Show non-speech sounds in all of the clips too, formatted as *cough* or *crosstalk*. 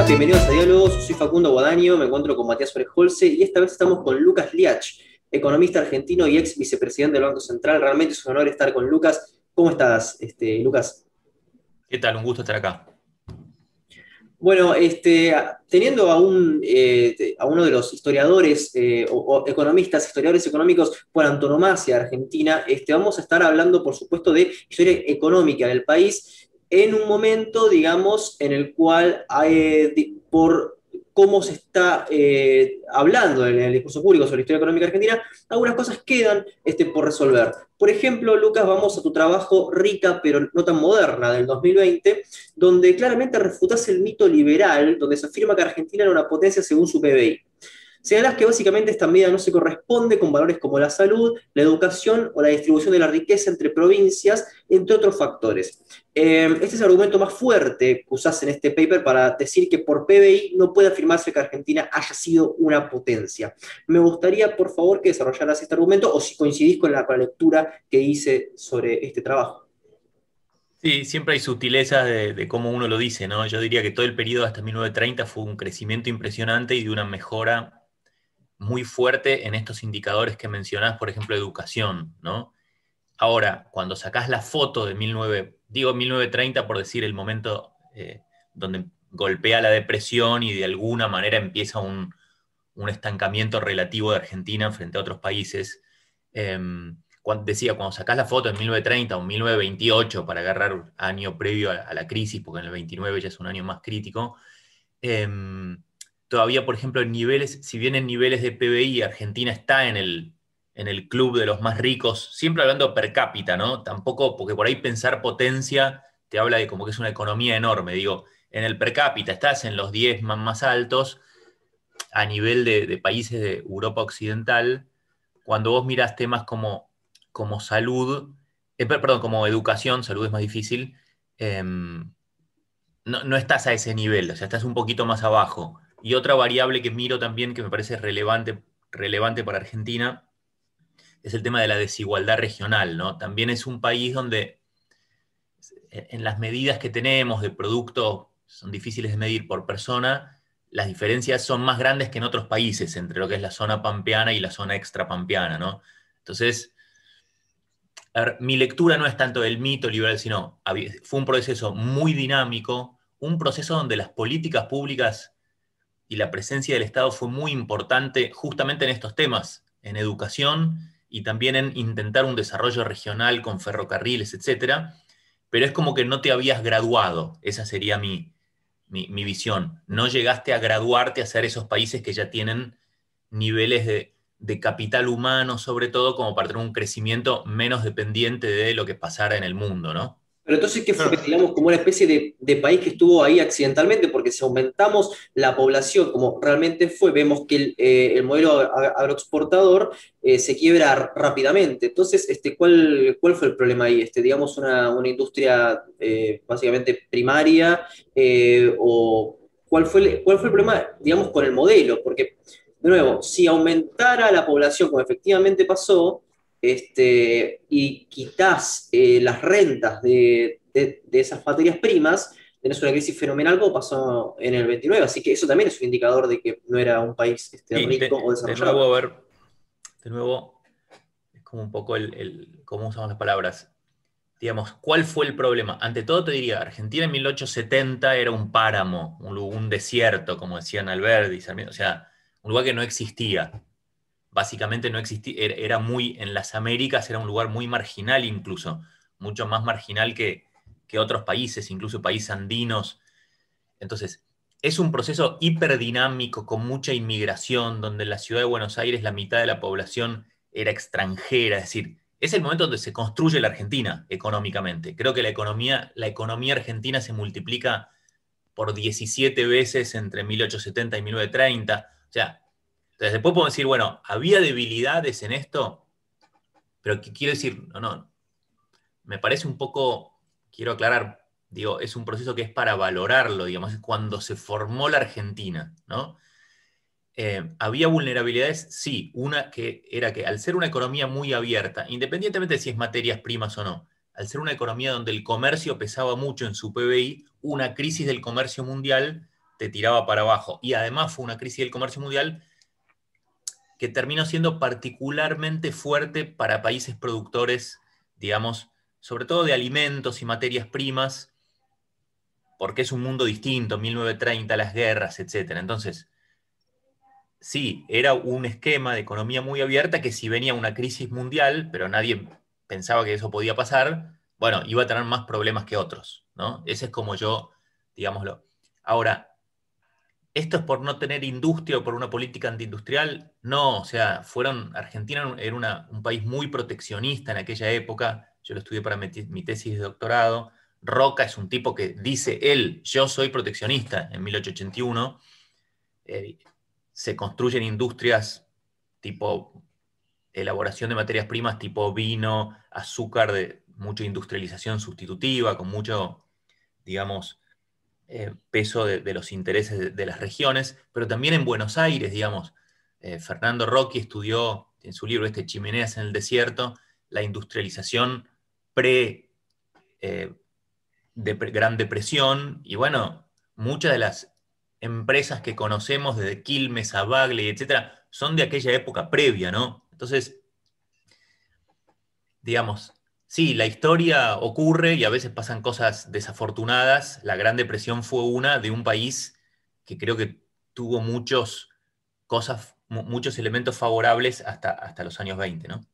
Hola, bienvenidos a Diálogos. Soy Facundo Guadaño, me encuentro con Matías Orejolce y esta vez estamos con Lucas Liach, economista argentino y ex vicepresidente del Banco Central. Realmente es un honor estar con Lucas. ¿Cómo estás, este, Lucas? ¿Qué tal? Un gusto estar acá. Bueno, este, teniendo a, un, eh, a uno de los historiadores eh, o, economistas, historiadores económicos por antonomasia argentina, este, vamos a estar hablando, por supuesto, de historia económica del país en un momento, digamos, en el cual hay, por cómo se está eh, hablando en el discurso público sobre la historia económica argentina, algunas cosas quedan este, por resolver. Por ejemplo, Lucas, vamos a tu trabajo rica pero no tan moderna del 2020, donde claramente refutas el mito liberal, donde se afirma que Argentina era una potencia según su PBI. Señalas que básicamente esta medida no se corresponde con valores como la salud, la educación o la distribución de la riqueza entre provincias, entre otros factores. Em, este es el argumento más fuerte que usás en este paper para decir que por PBI no puede afirmarse que Argentina haya sido una potencia. Me gustaría, por favor, que desarrollaras este argumento o si coincidís con la, lectura que hice sobre este trabajo. Sí, siempre hay sutilezas de, de, cómo uno lo dice, ¿no? Yo diría que todo el periodo hasta 1930 fue un crecimiento impresionante y de una mejora muy fuerte en estos indicadores que mencionás, por ejemplo, educación, ¿no? Ahora, cuando sacás la foto de 19, digo 1930 por decir el momento eh, donde golpea la depresión y de alguna manera empieza un, estancamiento relativo de Argentina frente a otros países, em, decía, cuando sacás la foto en 1930 o 1928 para agarrar año previo a, la crisis, porque en el 29 ya es un año más crítico, em, todavía, por ejemplo, en niveles, si bien en niveles de PBI Argentina está en el, en el club de los más ricos, siempre hablando per cápita, ¿no? Tampoco, porque por ahí pensar potencia te habla de como que es una economía enorme, digo, en el per cápita estás en los 10 más, más altos a nivel de, países de Europa Occidental, cuando vos miras temas como, como salud, eh, perdón, como educación, salud es más difícil, em, no, no, estás a ese nivel, o sea, estás un poquito más abajo. Y otra variable que miro también que me parece relevante, relevante para Argentina es el tema de la desigualdad regional, ¿no? También es un país donde en las medidas que tenemos de producto son difíciles de medir por persona, las diferencias son más grandes que en otros países entre lo que es la zona pampeana y la zona extrapampeana, ¿no? Entonces, mi lectura no es tanto del mito liberal, sino fue un proceso muy dinámico, un proceso donde las políticas públicas y la presencia del Estado fue muy importante justamente en estos temas, en educación y también en intentar un desarrollo regional con ferrocarriles, etc. Pero es como que no te habías graduado, esa sería mi, mi, visión. No llegaste a graduarte a ser esos países que ya tienen niveles de, de capital humano, sobre todo, como para tener un crecimiento menos dependiente de lo que pasara en el mundo, ¿no? Pero entonces, ¿qué fue? Digamos, como una especie de, país que estuvo ahí accidentalmente, porque si aumentamos la población como realmente fue, vemos que el, eh, modelo agroexportador eh, se quiebra rápidamente. Entonces, este, ¿cuál, ¿cuál fue el problema ahí? Este, digamos, una, industria eh, básicamente primaria, o ¿cuál fue, cuál fue el problema, digamos, con el modelo? Porque, de nuevo, si aumentara la población como efectivamente pasó, este, y quitas eh, las rentas de, esas materias primas, tenés una crisis fenomenal como pasó en el 29. Así que eso también es un indicador de que no era un país este, rico o desarrollado. De nuevo, a ver, de nuevo, es como un poco el, cómo usamos las palabras. Digamos, ¿cuál fue el problema? Ante todo te diría, Argentina en 1870 era un páramo, un, un desierto, como decían Alberti, o sea, un lugar que no existía básicamente no existía, era muy, en las Américas era un lugar muy marginal incluso, mucho más marginal que, otros países, incluso países andinos. Entonces, es un proceso hiperdinámico con mucha inmigración, donde en la ciudad de Buenos Aires la mitad de la población era extranjera, es decir, es el momento donde se construye la Argentina económicamente. Creo que la economía, la economía argentina se multiplica por 17 veces entre 1870 y 1930. O sea, entonces, después podemos decir, bueno, había debilidades en esto, pero ¿qué quiero decir? No, no. Me parece un poco, quiero aclarar, digo, es un proceso que es para valorarlo, digamos, es cuando se formó la Argentina, ¿no? Eh, ¿Había vulnerabilidades? Sí, una que era que al ser una economía muy abierta, independientemente de si es materias primas o no, al ser una economía donde el comercio pesaba mucho en su PBI, una crisis del comercio mundial te tiraba para abajo. Y además fue una crisis del comercio mundial que terminó siendo particularmente fuerte para países productores, digamos, sobre todo de alimentos y materias primas, porque es un mundo distinto, 1930, las guerras, etc. Entonces, sí, era un esquema de economía muy abierta que si venía una crisis mundial, pero nadie pensaba que eso podía pasar, bueno, iba a tener más problemas que otros, ¿no? Ese es como yo, digámoslo. Ahora, ¿Esto es por no tener industria o por una política antiindustrial? No, o sea, fueron, Argentina era un país muy proteccionista en aquella época, yo lo estudié para mi, tesis de doctorado, Roca es un tipo que dice él, yo soy proteccionista en 1881, eh, se construyen industrias tipo elaboración de materias primas tipo vino, azúcar, de mucha industrialización sustitutiva, con mucho, digamos, eh, peso de, los intereses de, las regiones, pero también en Buenos Aires, digamos. Eh, Fernando Rocky estudió en su libro este Chimeneas en el Desierto, la industrialización pre, eh, Gran Depresión, y bueno, muchas de las empresas que conocemos, desde Quilmes a Bagley, etcétera, son de aquella época previa, ¿no? Entonces, digamos, Sí, la historia ocurre y a veces pasan cosas desafortunadas. La Gran Depresión fue una de un país que creo que tuvo muchos, cosas, muchos elementos favorables hasta, hasta los años 20, ¿no?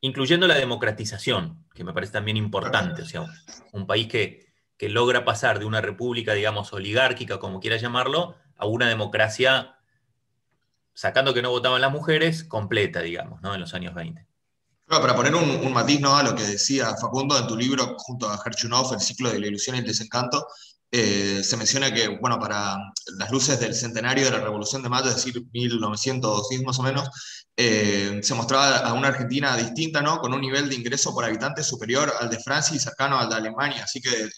Incluyendo la democratización, que me parece también importante. O sea, un país que, que logra pasar de una república, digamos, oligárquica, como quiera llamarlo, a una democracia, sacando que no votaban las mujeres, completa, digamos, ¿no? En los años 20 para poner un, matiz ¿no? a lo que decía Facundo en tu libro, junto a Herchunov, El ciclo de la ilusión y el desencanto, eh, se menciona que, bueno, para las luces del centenario de la Revolución de Mayo, es decir, 1910 más o menos, eh, se mostraba a una Argentina distinta, ¿no? Con un nivel de ingreso por habitante superior al de Francia y cercano al de Alemania. Así que eh,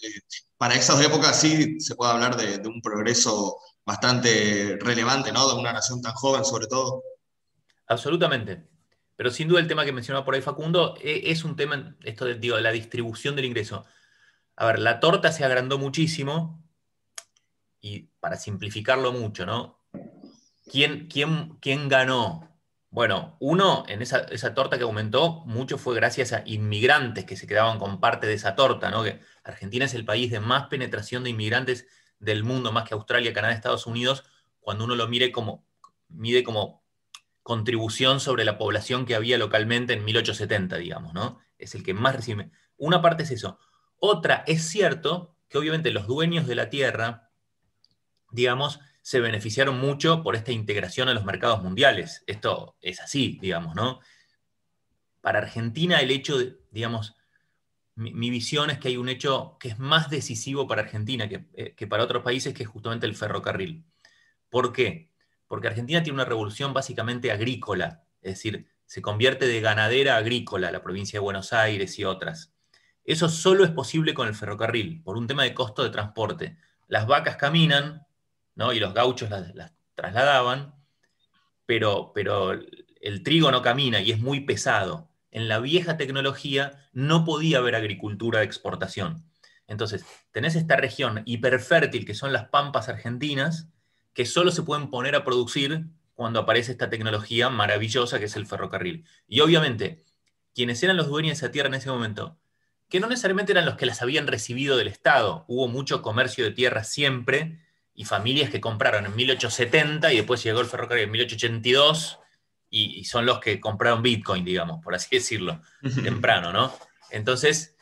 para esas épocas sí se puede hablar de, de, un progreso bastante relevante, ¿no? De una nación tan joven, sobre todo. Absolutamente. Pero sin duda el tema que mencionaba por ahí Facundo e, es un tema, esto de, la distribución del ingreso. A ver, la torta se agrandó muchísimo y para simplificarlo mucho, ¿no? ¿Quién, quién, quién ganó? Bueno, uno, en esa, esa, torta que aumentó, mucho fue gracias a inmigrantes que se quedaban con parte de esa torta, ¿no? Que Argentina es el país de más penetración de inmigrantes del mundo, más que Australia, Canadá, Estados Unidos, cuando uno lo mire como, mide como contribución sobre la población que había localmente en 1870, digamos, ¿no? Es el que más recibe. Una parte es eso. Otra, es cierto que obviamente los dueños de la tierra, digamos, se beneficiaron mucho por esta integración a los mercados mundiales. Esto es así, digamos, ¿no? Para Argentina el hecho de, digamos, mi, visión es que hay un hecho que es más decisivo para Argentina que, eh, que para otros países, que es justamente el ferrocarril. ¿Por qué? Porque Argentina tiene una revolución básicamente agrícola, es decir, se convierte de ganadera agrícola la provincia de Buenos Aires y otras. Eso solo es posible con el ferrocarril, por un tema de costo de transporte. Las vacas caminan, ¿no? y los gauchos las, trasladaban, pero, pero el trigo no camina y es muy pesado. En la vieja tecnología no podía haber agricultura de exportación. Entonces, tenés esta región hiperfértil que son las pampas argentinas, que solo se pueden poner a producir cuando aparece esta tecnología maravillosa que es el ferrocarril. Y obviamente, quienes eran los dueños de esa tierra en ese momento, que no necesariamente eran los que las habían recibido del Estado, hubo mucho comercio de tierra siempre y familias que compraron en 1870 y después llegó el ferrocarril en 1882 y, son los que compraron Bitcoin, digamos, por así decirlo, temprano, ¿no? Entonces,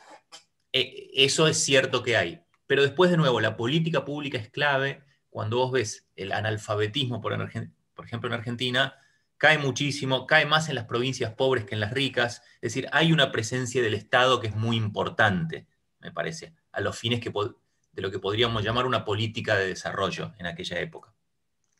e, eso es cierto que hay. Pero después, de nuevo, la política pública es clave, cuando vos ves el analfabetismo, por, ejemplo, en Argentina, cae muchísimo, cae más en las provincias pobres que en las ricas. Es decir, hay una presencia del Estado que es muy importante, me parece, a los fines de lo que podríamos llamar una política de desarrollo en aquella época.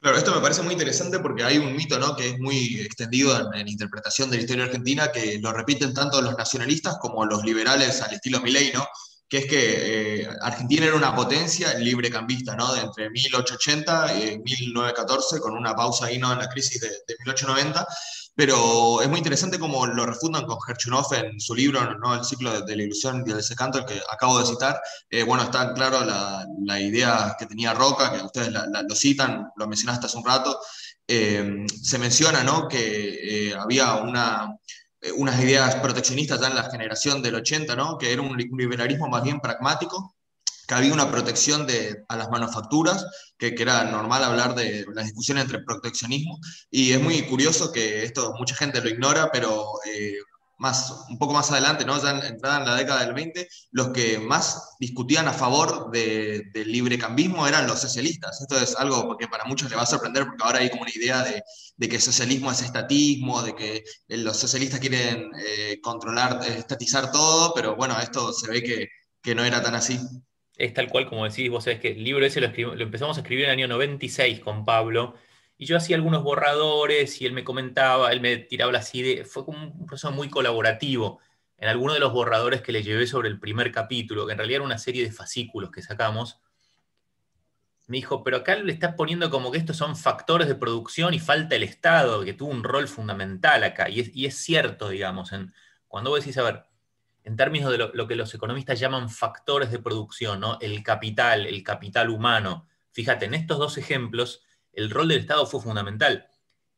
Claro, esto me parece muy interesante porque hay un mito ¿no? que es muy extendido en, en, interpretación de la historia argentina que lo repiten tanto los nacionalistas como los liberales al estilo Milei, ¿no? Que es que eh, Argentina era una potencia libre cambista, ¿no? De entre 1880 y 1914, con una pausa ahí, ¿no? En la crisis de, 1890. pero es muy interesante cómo lo refundan con Gerchunov en su libro, ¿no? El ciclo de, la ilusión y el desencanto, el que acabo de citar. Eh, bueno, está claro la, la, idea que tenía Roca, que ustedes lo citan, lo mencionaste hace un rato. Eh, se menciona ¿no? que eh, había una, unas ideas proteccionistas ya en la generación del 80, ¿no? que era un liberalismo más bien pragmático, que había una protección de, a las manufacturas, que, que, era normal hablar de la discusión entre proteccionismo, y es muy curioso que esto mucha gente lo ignora, pero eh, más, un poco más adelante, ¿no? ya entrada en la década del 20, los que más discutían a favor de, del librecambismo eran los socialistas. Esto es algo que para muchos le va a sorprender, porque ahora hay como una idea de, de que socialismo es estatismo, de que los socialistas quieren eh, controlar, estatizar todo, pero bueno, esto se ve que, que no era tan así es tal cual como decís, vos sabés que el libro ese lo, lo, empezamos a escribir en el año 96 con Pablo, y yo hacía algunos borradores y él me comentaba, él me tiraba las ideas, fue como un proceso muy colaborativo. En alguno de los borradores que le llevé sobre el primer capítulo, que en realidad era una serie de fascículos que sacamos, me dijo, pero acá le estás poniendo como que estos son factores de producción y falta el Estado, que tuvo un rol fundamental acá. Y es, y es cierto, digamos, en, cuando vos decís, a ver, en términos de lo, que los economistas llaman factores de producción, ¿no? el capital, el capital humano. Fíjate, en estos dos ejemplos, el rol del Estado fue fundamental.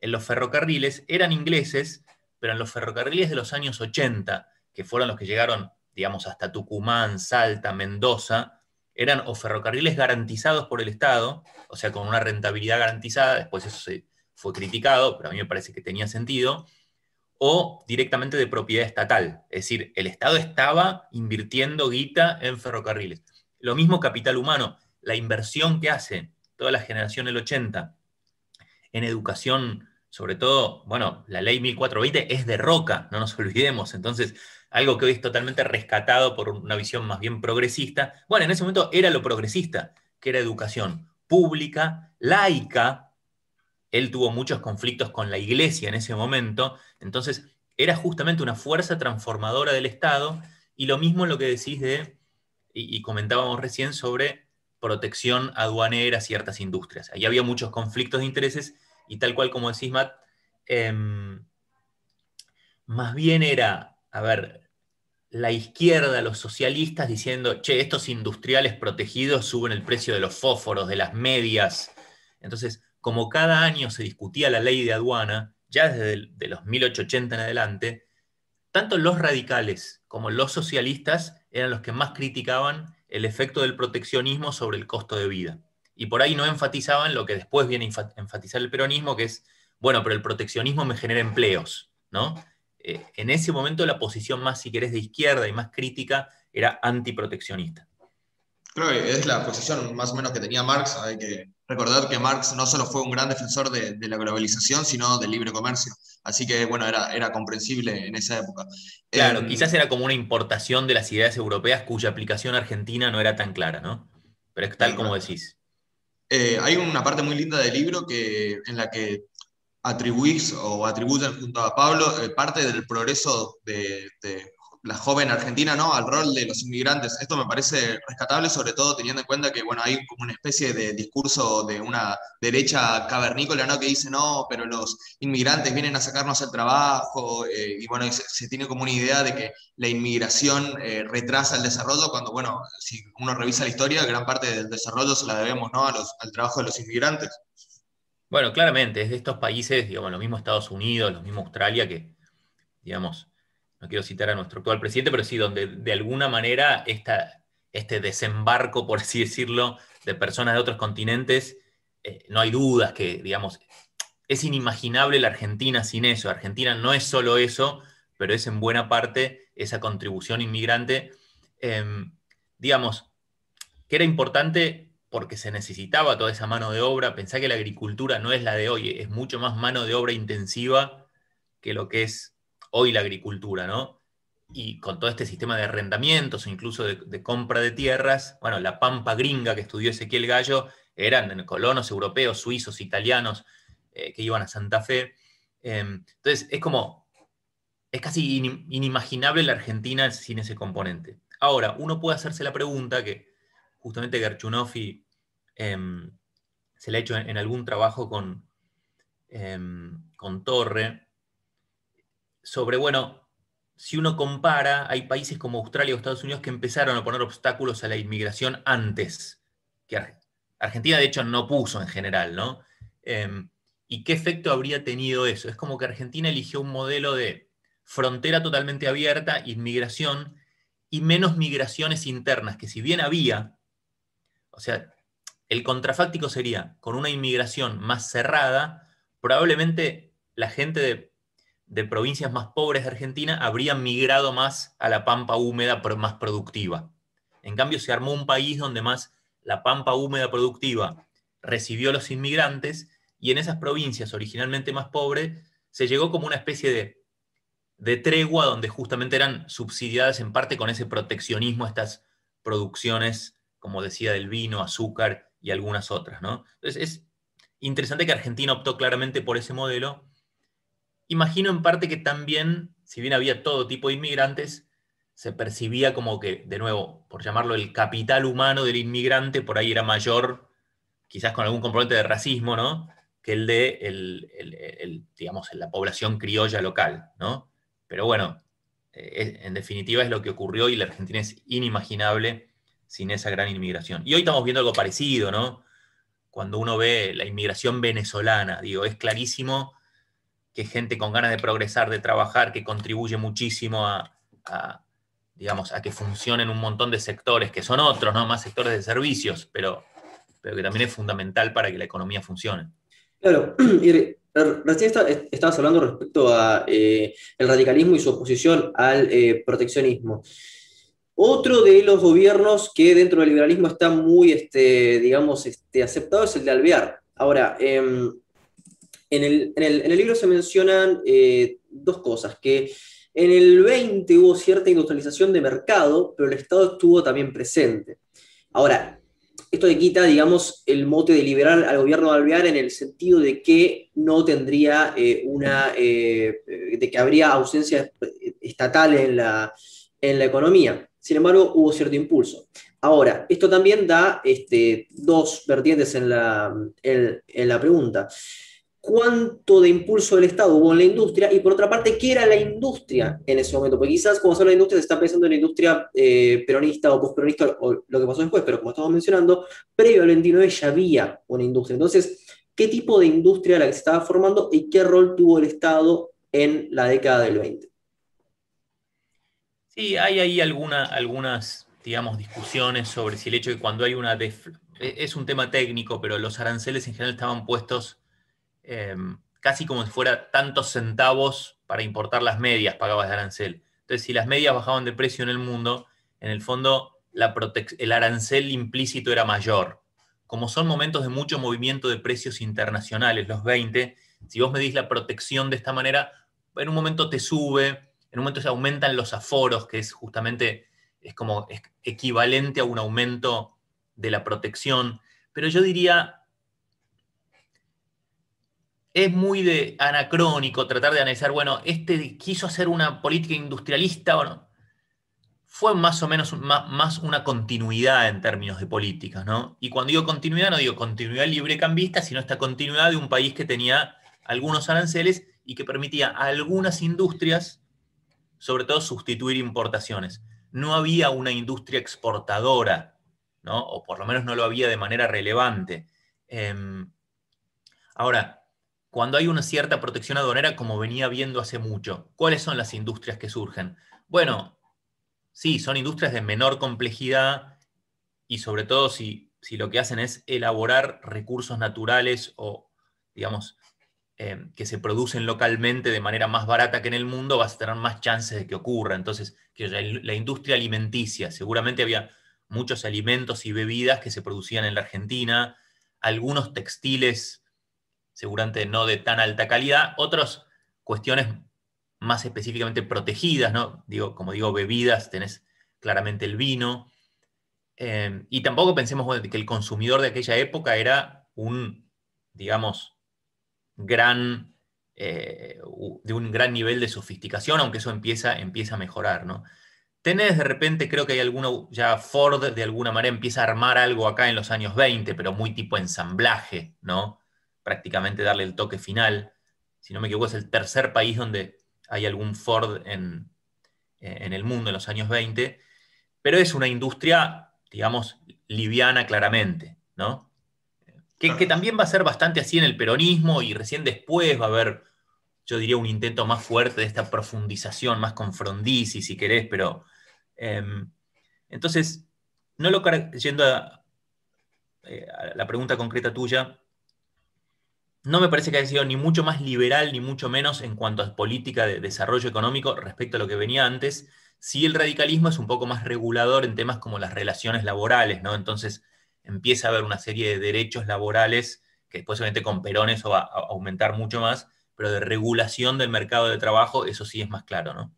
En los ferrocarriles eran ingleses, pero en los ferrocarriles de los años 80, que fueron los que llegaron, digamos, hasta Tucumán, Salta, Mendoza, eran o ferrocarriles garantizados por el Estado, o sea, con una rentabilidad garantizada, después eso se fue criticado, pero a mí me parece que tenía sentido, o directamente de propiedad estatal. Es decir, el Estado estaba invirtiendo guita en ferrocarriles. Lo mismo capital humano, la inversión que hace toda la generación del 80 en educación, sobre todo, bueno, la ley 1420 es de roca, no nos *laughs* olvidemos. Entonces, algo que hoy es totalmente rescatado por una visión más bien progresista. Bueno, en ese momento era lo progresista, que era educación pública, laica, él tuvo muchos conflictos con la iglesia en ese momento, entonces era justamente una fuerza transformadora del Estado, y lo mismo lo que decís de, y, comentábamos recién sobre protección aduanera a ciertas industrias. Ahí había muchos conflictos de intereses, y tal cual como decís, Matt, em, más bien era, a ver, la izquierda, los socialistas diciendo, che, estos industriales protegidos suben el precio de los fósforos, de las medias. Entonces, como cada año se discutía la ley de aduana, ya desde de los 1880 en adelante, tanto los radicales como los socialistas eran los que más criticaban el efecto del proteccionismo sobre el costo de vida. Y por ahí no enfatizaban lo que después viene a enfatizar el peronismo, que es, bueno, pero el proteccionismo me genera empleos, ¿no? Eh, en ese momento la posición más, si querés, de izquierda y más crítica era antiproteccionista. Creo que es la posición más o menos que tenía Marx, hay que recordar que Marx no solo fue un gran defensor de, la globalización, sino del libre comercio. Así que, bueno, era, era comprensible en esa época. Claro, em, quizás era como una importación de las ideas europeas cuya aplicación argentina no era tan clara, ¿no? Pero es tal como decís. Eh, hay una parte muy linda del libro que, en la que atribuís o atribuyen junto a Pablo eh, parte del progreso de, de la joven argentina, ¿no? Al rol de los inmigrantes. Esto me parece rescatable, sobre todo teniendo en cuenta que, bueno, hay como una especie de discurso de una derecha cavernícola, ¿no? Que dice, no, pero los inmigrantes vienen a sacarnos el trabajo, eh, y bueno, se, tiene como una idea de que la inmigración eh, retrasa el desarrollo, cuando, bueno, si uno revisa la historia, gran parte del desarrollo se la debemos, ¿no? A los, al trabajo de los inmigrantes. Bueno, claramente, es de estos países, digamos, lo mismo Estados Unidos, lo mismo Australia, que, digamos, no quiero citar a nuestro actual presidente, pero sí donde de alguna manera este desembarco, por así decirlo, de personas de otros continentes, eh, no hay dudas que, digamos, es inimaginable la Argentina sin eso. Argentina no es solo eso, pero es en buena parte esa contribución inmigrante, em, digamos, que era importante porque se necesitaba toda esa mano de obra. Pensá que la agricultura no es la de hoy, es mucho más mano de obra intensiva que lo que es hoy la agricultura, ¿no? Y con todo este sistema de arrendamientos o incluso de, compra de tierras, bueno, la pampa gringa que estudió Ezequiel Gallo eran colonos europeos, suizos, italianos eh, que iban a Santa Fe. Em, entonces, es como, es casi inimaginable la Argentina sin ese componente. Ahora, uno puede hacerse la pregunta que justamente Gerchunofi em, se le ha hecho en, algún trabajo con, em, con Torre, sobre, bueno, si uno compara, hay países como Australia o Estados Unidos que empezaron a poner obstáculos a la inmigración antes que Argentina, de hecho, no puso en general, ¿no? Em, ¿Y qué efecto habría tenido eso? Es como que Argentina eligió un modelo de frontera totalmente abierta, inmigración, y menos migraciones internas, que si bien había, o sea, el contrafáctico sería, con una inmigración más cerrada, probablemente la gente de, de provincias más pobres de Argentina habría migrado más a la pampa húmeda, más productiva. En cambio, se armó un país donde más la pampa húmeda productiva recibió a los inmigrantes y en esas provincias originalmente más pobres se llegó como una especie de, de tregua donde justamente eran subsidiadas en parte con ese proteccionismo estas producciones, como decía, del vino, azúcar y algunas otras. ¿no? Entonces es interesante que Argentina optó claramente por ese modelo. Imagino en parte que también, si bien había todo tipo de inmigrantes, se percibía como que, de nuevo, por llamarlo el capital humano del inmigrante, por ahí era mayor, quizás con algún componente de racismo, ¿no? que el de la población criolla local, ¿no? Pero bueno, eh, en definitiva es lo que ocurrió y la Argentina es inimaginable sin esa gran inmigración. Y hoy estamos viendo algo parecido, ¿no? Cuando uno ve la inmigración venezolana, digo, es clarísimo que gente con ganas de progresar, de trabajar, que contribuye muchísimo a, digamos, a que funcionen un montón de sectores, que son otros, ¿no? Más sectores de servicios, pero, pero que también es fundamental para que la economía funcione. Claro, *clears throat* recién estabas hablando respecto a eh, radicalismo y su oposición al eh, proteccionismo. Otro de los gobiernos que dentro del liberalismo está muy, este, digamos, este, aceptado es el de Alvear. Ahora, em, en, el, libro se mencionan eh, dos cosas, que en el 20 hubo cierta industrialización de mercado, pero el Estado estuvo también presente. Ahora, esto le quita, digamos, el mote de liberal al gobierno de Alvear en el sentido de que no tendría eh, una, eh, de que habría ausencia estatal en la, economía. Sin embargo, hubo cierto impulso. Ahora, esto también da este, dos vertientes en la pregunta cuánto de impulso del Estado hubo en la industria y por otra parte, qué era la industria en ese momento. Porque quizás cuando se habla de industria se está pensando en la industria eh, peronista o postperonista o lo que pasó después, pero como estamos mencionando, previo al 29 ya había una industria. Entonces, ¿qué tipo de industria era la que se estaba formando y qué rol tuvo el Estado en la década del 20? Sí, hay ahí alguna, algunas, digamos, discusiones sobre si el hecho de que cuando hay una... E, es un tema técnico, pero los aranceles en general estaban puestos Em, casi como si fuera tantos centavos para importar las medias pagabas de arancel. Entonces, si las medias bajaban de precio en el mundo, en el fondo el arancel implícito era mayor. Como son momentos de mucho movimiento de precios internacionales, los 20, si vos medís la protección de esta manera, en un momento te sube, en un momento se aumentan los aforos, que es justamente, es como equivalente a un aumento de la protección. Pero yo diría, es muy de anacrónico tratar de analizar, bueno, este quiso hacer una política industrialista, bueno, fue más o menos más, una continuidad en términos de políticas, ¿no? Y cuando digo continuidad, no digo continuidad librecambista, sino esta continuidad de un país que tenía algunos aranceles y que permitía a algunas industrias, sobre todo, sustituir importaciones. No había una industria exportadora, ¿no? O por lo menos no lo había de manera relevante. Em, ahora, cuando hay una cierta protección aduanera, como venía viendo hace mucho. ¿Cuáles son las industrias que surgen? Bueno, sí, son industrias de menor complejidad y sobre todo si, si lo que hacen es elaborar recursos naturales o, digamos, eh, que se producen localmente de manera más barata que en el mundo, vas a tener más chances de que ocurra. Entonces, que la industria alimenticia, seguramente había muchos alimentos y bebidas que se producían en la Argentina, algunos textiles seguramente no de tan alta calidad, otras cuestiones más específicamente protegidas, ¿no? Digo, como digo, bebidas, tenés claramente el vino. Eh, y tampoco pensemos que el consumidor de aquella época era un, digamos, gran, eh, de un gran nivel de sofisticación, aunque eso empieza, empieza a mejorar, ¿no? Tenés de repente, creo que hay alguno, ya Ford de alguna manera empieza a armar algo acá en los años 20, pero muy tipo ensamblaje, ¿no? Prácticamente darle el toque final. Si no me equivoco, es el tercer país donde hay algún Ford en, en el mundo en los años 20, pero es una industria, digamos, liviana claramente, ¿no? Que, que, también va a ser bastante así en el peronismo y recién después va a haber, yo diría, un intento más fuerte de esta profundización, más con Frondizi, si querés, pero... Em, entonces, no lo yendo eh, a, la pregunta concreta tuya, no me parece que haya sido ni mucho más liberal ni mucho menos en cuanto a política de desarrollo económico respecto a lo que venía antes. Sí, el radicalismo es un poco más regulador en temas como las relaciones laborales, ¿no? Entonces empieza a haber una serie de derechos laborales que después obviamente con Perón eso va a aumentar mucho más, pero de regulación del mercado de trabajo eso sí es más claro, ¿no?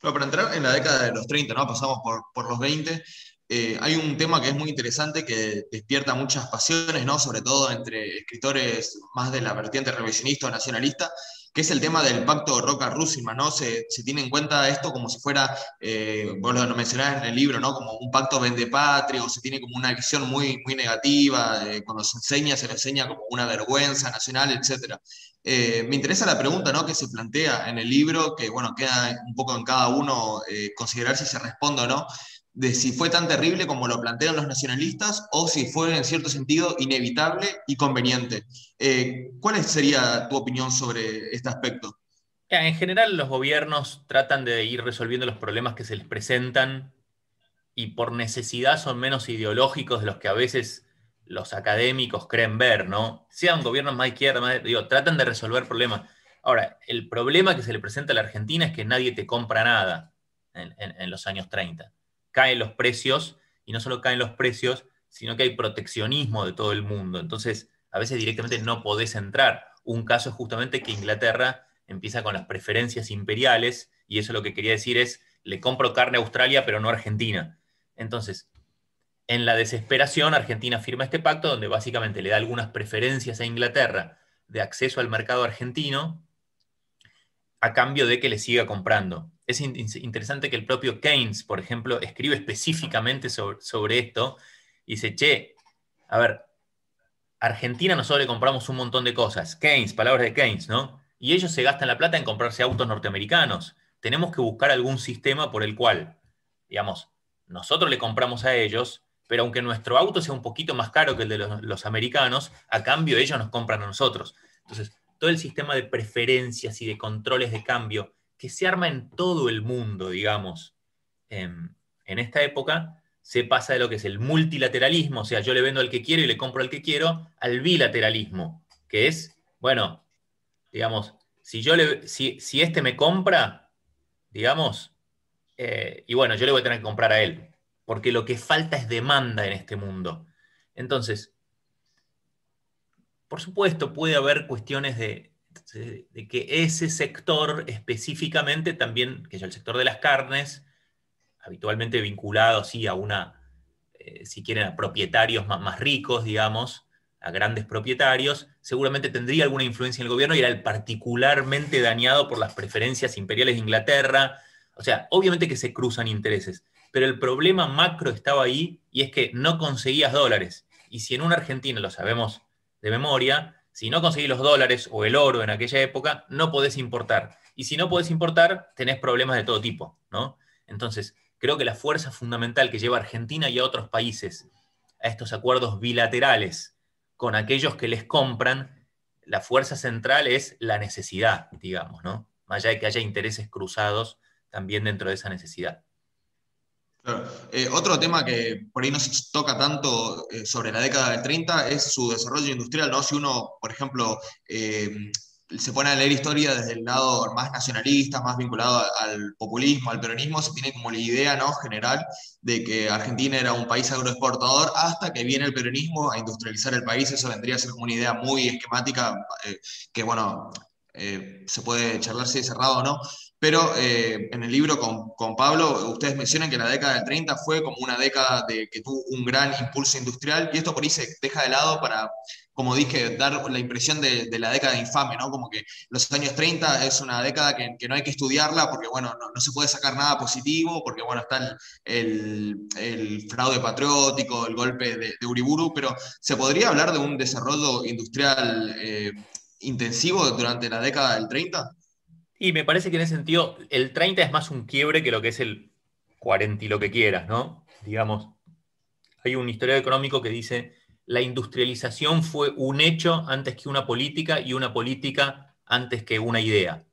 Pero para entrar en la década de los 30, ¿no? Pasamos por, por los 20, eh, hay un tema que es muy interesante que despierta muchas pasiones, ¿no? sobre todo entre escritores más de la vertiente revisionista o nacionalista, que es el tema del pacto Roca-Russellman, ¿no? Se, tiene en cuenta esto como si fuera, eh, vos lo mencionás en el libro, ¿no? Como un pacto vende-patrio, se tiene como una visión muy, muy negativa, eh, cuando se enseña, se le enseña como una vergüenza nacional, etc. Eh, me interesa la pregunta, ¿no? Que se plantea en el libro, que, bueno, queda un poco en cada uno considerar si se responde o no, de si fue tan terrible como lo plantean los nacionalistas o si fue en cierto sentido inevitable y conveniente. Eh, ¿Cuál sería tu opinión sobre este aspecto? En general los gobiernos tratan de ir resolviendo los problemas que se les presentan y por necesidad son menos ideológicos de los que a veces los académicos creen ver, ¿no? Sean gobiernos más izquierda, más, digo, tratan de resolver problemas. Ahora, el problema que se le presenta a la Argentina es que nadie te compra nada en los años 30 caen los precios, y no solo caen los precios, sino que hay proteccionismo de todo el mundo. Entonces, a veces directamente no podés entrar. Un caso es justamente que Inglaterra empieza con las preferencias imperiales, y eso lo que quería decir es, le compro carne a Australia, pero no a Argentina. Entonces, en la desesperación, Argentina firma este pacto donde básicamente le da algunas preferencias a Inglaterra de acceso al mercado argentino a cambio de que le siga comprando es interesante que el propio Keynes, por ejemplo, escribe específicamente sobre, esto y dice, che, a ver, Argentina nosotros le compramos un montón de cosas. Keynes, palabras de Keynes, ¿no? Y ellos se gastan la plata en comprarse autos norteamericanos. Tenemos que buscar algún sistema por el cual, digamos, nosotros le compramos a ellos, pero aunque nuestro auto sea un poquito más caro que el de los, los americanos, a cambio ellos nos compran a nosotros. Entonces, todo el sistema de preferencias y de controles de cambio que se arma en todo el mundo, digamos, en, esta época, se pasa de lo que es el multilateralismo, o sea, yo le vendo al que quiero y le compro al que quiero, al bilateralismo, que es, bueno, digamos, si, yo le, si, este me compra, digamos, eh, y bueno, yo le voy a tener que comprar a él, porque lo que falta es demanda en este mundo. Entonces, por supuesto, puede haber cuestiones de, de que ese sector específicamente también, que es el sector de las carnes, habitualmente vinculado sí, a una, eh, si quieren, a propietarios más, más, ricos, digamos, a grandes propietarios, seguramente tendría alguna influencia en el gobierno y era el particularmente dañado por las preferencias imperiales de Inglaterra. O sea, obviamente que se cruzan intereses, pero el problema macro estaba ahí y es que no conseguías dólares. Y si en una Argentina, lo sabemos de memoria, si no conseguís los dólares o el oro en aquella época, no podés importar. Y si no podés importar, tenés problemas de todo tipo, ¿no? Entonces, creo que la fuerza fundamental que lleva Argentina y a otros países a estos acuerdos bilaterales con aquellos que les compran, la fuerza central es la necesidad, digamos, ¿no? Más allá de que haya intereses cruzados también dentro de esa necesidad. Eh, otro tema que por ahí no se toca tanto eh, sobre la década del 30 es su desarrollo industrial, ¿no? Si uno, por ejemplo, eh, se pone a leer historia desde el lado más nacionalista, más vinculado al populismo, al peronismo, se tiene como la idea ¿no? general de que Argentina era un país agroexportador hasta que viene el peronismo a industrializar el país. Eso vendría a ser como una idea muy esquemática que, bueno, se puede charlar si es cerrado o no, pero eh, en el libro con, Pablo, ustedes mencionan que la década del 30 fue como una década de, que tuvo un gran impulso industrial, y esto por ahí se deja de lado para, como dije, dar la impresión de, la década infame, ¿no? Como que los años 30 es una década que, no hay que estudiarla porque, bueno, no, se puede sacar nada positivo, porque, bueno, está el, fraude patriótico, el golpe de, Uriburu, pero ¿se podría hablar de un desarrollo industrial eh, intensivo durante la década del 30? Y me parece que en ese sentido el 30 es más un quiebre que lo que es el 40 y lo que quieras, ¿no? Digamos, hay un historiador económico que dice, la industrialización fue un hecho antes que una política y una política antes que una idea,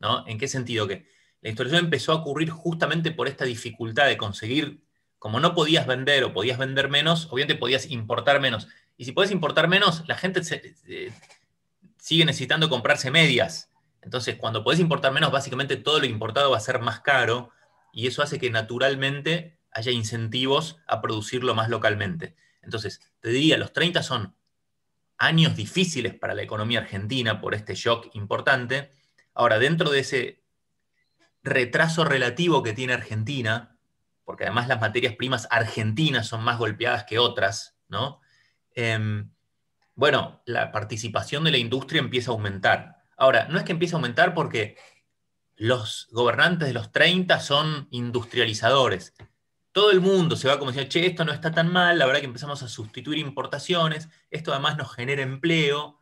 ¿no? ¿En qué sentido? Que la industrialización empezó a ocurrir justamente por esta dificultad de conseguir, como no podías vender o podías vender menos, obviamente podías importar menos. Y si puedes importar menos, la gente sigue necesitando comprarse medias. Entonces, cuando podés importar menos, básicamente todo lo importado va a ser más caro y eso hace que naturalmente haya incentivos a producirlo más localmente. Entonces, te diría, los 30 son años difíciles para la economía argentina por este shock importante. Ahora, dentro de ese retraso relativo que tiene Argentina, porque además las materias primas argentinas son más golpeadas que otras, ¿no? Em, bueno, la participación de la industria empieza a aumentar. Ahora, no es que empiece a aumentar porque los gobernantes de los 30 son industrializadores. Todo el mundo se va como diciendo, che, esto no está tan mal, la verdad que empezamos a sustituir importaciones, esto además nos genera empleo,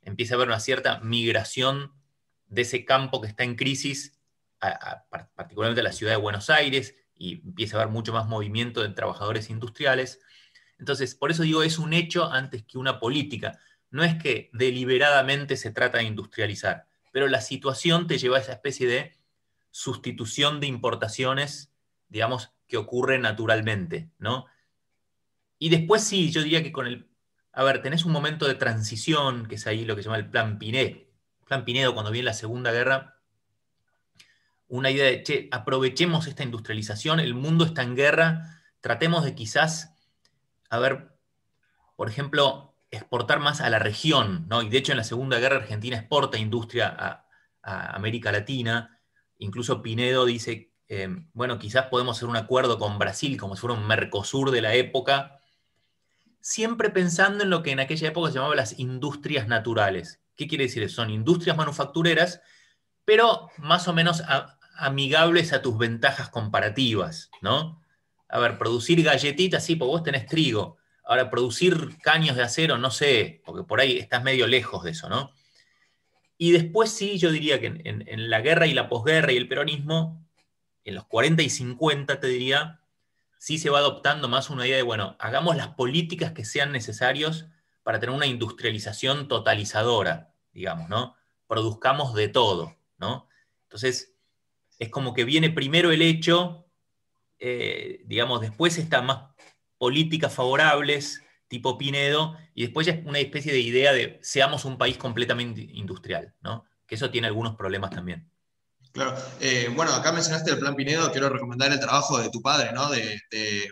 empieza a haber una cierta migración de ese campo que está en crisis, particularmente a la ciudad de Buenos Aires, y empieza a haber mucho más movimiento de trabajadores industriales. Entonces, por eso digo, es un hecho antes que una política no es que deliberadamente se trata de industrializar, pero la situación te lleva a esa especie de sustitución de importaciones, digamos, que ocurre naturalmente, ¿no? Y después sí, yo diría que con el... A ver, tenés un momento de transición, que es ahí lo que se llama el plan Pinedo. plan Pinedo, cuando viene la Segunda Guerra, una idea de, che, aprovechemos esta industrialización, el mundo está en guerra, tratemos de quizás, a ver, por ejemplo, exportar más a la región, ¿no? Y de hecho en la Segunda Guerra Argentina exporta industria a, América Latina. Incluso Pinedo dice, eh, bueno, quizás podemos hacer un acuerdo con Brasil como si fuera un Mercosur de la época, siempre pensando en lo que en aquella época se llamaba las industrias naturales. ¿Qué quiere decir? Son industrias manufactureras, pero más o menos amigables a tus ventajas comparativas, ¿no? A ver, producir galletitas, sí, porque vos tenés trigo Ahora, producir caños de acero, no sé, porque por ahí estás medio lejos de eso, ¿no? Y después sí, yo diría que en, la guerra y la posguerra y el peronismo, en los 40 y 50, te diría, sí se va adoptando más una idea de, bueno, hagamos las políticas que sean necesarios para tener una industrialización totalizadora, digamos, ¿no? Produzcamos de todo, ¿no? Entonces, es como que viene primero el hecho, eh, digamos, después está más políticas favorables, tipo Pinedo, y después ya es una especie de idea de seamos un país completamente industrial, ¿no? Que eso tiene algunos problemas también. Claro. Eh, bueno, acá mencionaste el Plan Pinedo, quiero recomendar el trabajo de tu padre, ¿no? De,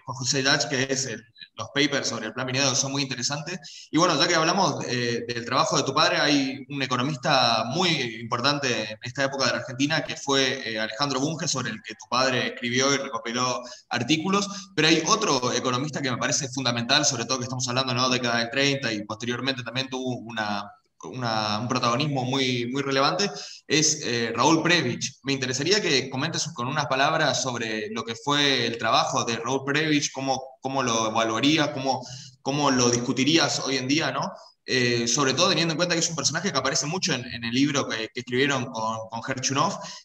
Juan José Dach, que es los papers sobre el Plan Pinedo, son muy interesantes. Y bueno, ya que hablamos eh, del trabajo de tu padre, hay un economista muy importante en esta época de la Argentina, que fue eh, Alejandro Bunge, sobre el que tu padre escribió y recopiló artículos, pero hay otro economista que me parece fundamental, sobre todo que estamos hablando, ¿no? Década del 30 y posteriormente también tuvo una un protagonismo muy, muy relevante, es eh, Raúl Previch. Me interesaría que comentes con unas palabras sobre lo que fue el trabajo de Raúl Previch, cómo, cómo lo evaluarías, cómo, cómo lo discutirías hoy en día, ¿no? Eh, sobre todo teniendo en cuenta que es un personaje que aparece mucho en, el libro que, escribieron con, con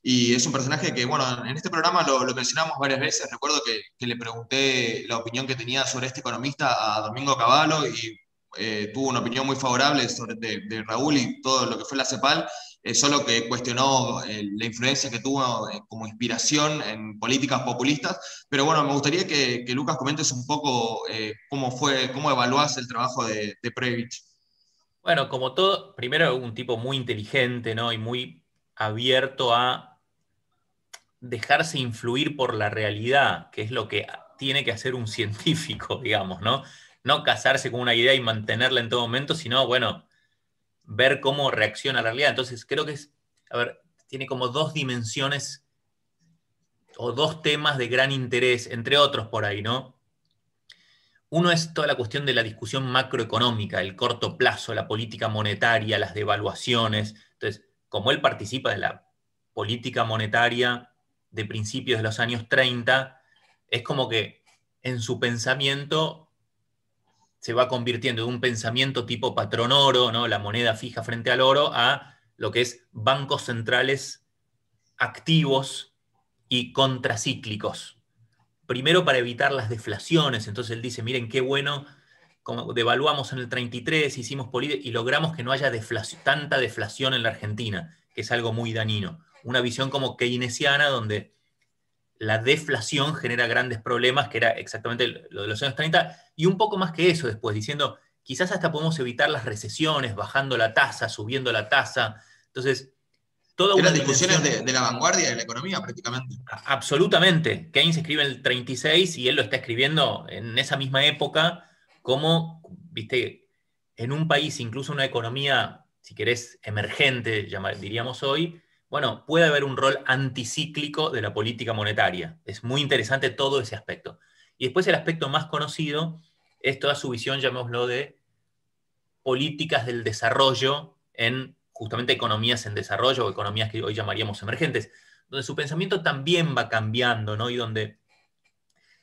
y es un personaje que, bueno, en este programa lo, lo mencionamos varias veces. Recuerdo que, que, le pregunté la opinión que tenía sobre este economista a Domingo Cavallo y eh, tuvo una opinión muy favorable sobre, de, Raúl y todo lo que fue la CEPAL, eh, solo que cuestionó eh, la influencia que tuvo como inspiración en políticas populistas. Pero bueno, me gustaría que, Lucas comentes un poco cómo fue, cómo evaluás el trabajo de, de Previch. Bueno, como todo, primero un tipo muy inteligente, ¿no? Y muy abierto a dejarse influir por la realidad, que es lo que tiene que hacer un *laughs* científico, digamos, ¿no? No casarse con una idea y mantenerla en todo momento, sino, bueno, ver cómo reacciona la realidad. Entonces, creo que es, a ver, tiene como dos dimensiones o dos temas de gran interés, entre otros por ahí, ¿no? Uno es toda la cuestión de la discusión macroeconómica, el corto plazo, la política monetaria, las devaluaciones. Entonces, como él participa de la política monetaria de principios de los años 30, es como que en su pensamiento se va convirtiendo de un pensamiento tipo patrón oro, ¿no? la moneda fija frente al oro, a lo que es bancos centrales activos y contracíclicos. Primero para evitar las deflaciones, entonces él dice, miren qué bueno, como devaluamos en el 33, hicimos política y logramos que no haya tanta deflación en la Argentina, que es algo muy dañino. Una visión como keynesiana donde la deflación genera grandes problemas, que era exactamente lo de los años 30, y un poco más que eso después, diciendo, quizás hasta podemos evitar las recesiones, bajando la tasa, subiendo la tasa. Entonces, toda una discusiones de, la vanguardia de la economía prácticamente. Absolutamente. Keynes escribe en el 36 y él lo está escribiendo en esa misma época, como, viste, en un país, incluso una economía, si querés, emergente, diríamos hoy, bueno, puede haber un rol anticíclico de la política monetaria. Es muy interesante todo ese aspecto. Y después el aspecto más conocido es toda su visión, llamémoslo, de políticas del desarrollo en justamente economías en desarrollo o economías que hoy llamaríamos emergentes, donde su pensamiento también va cambiando, ¿no? Y donde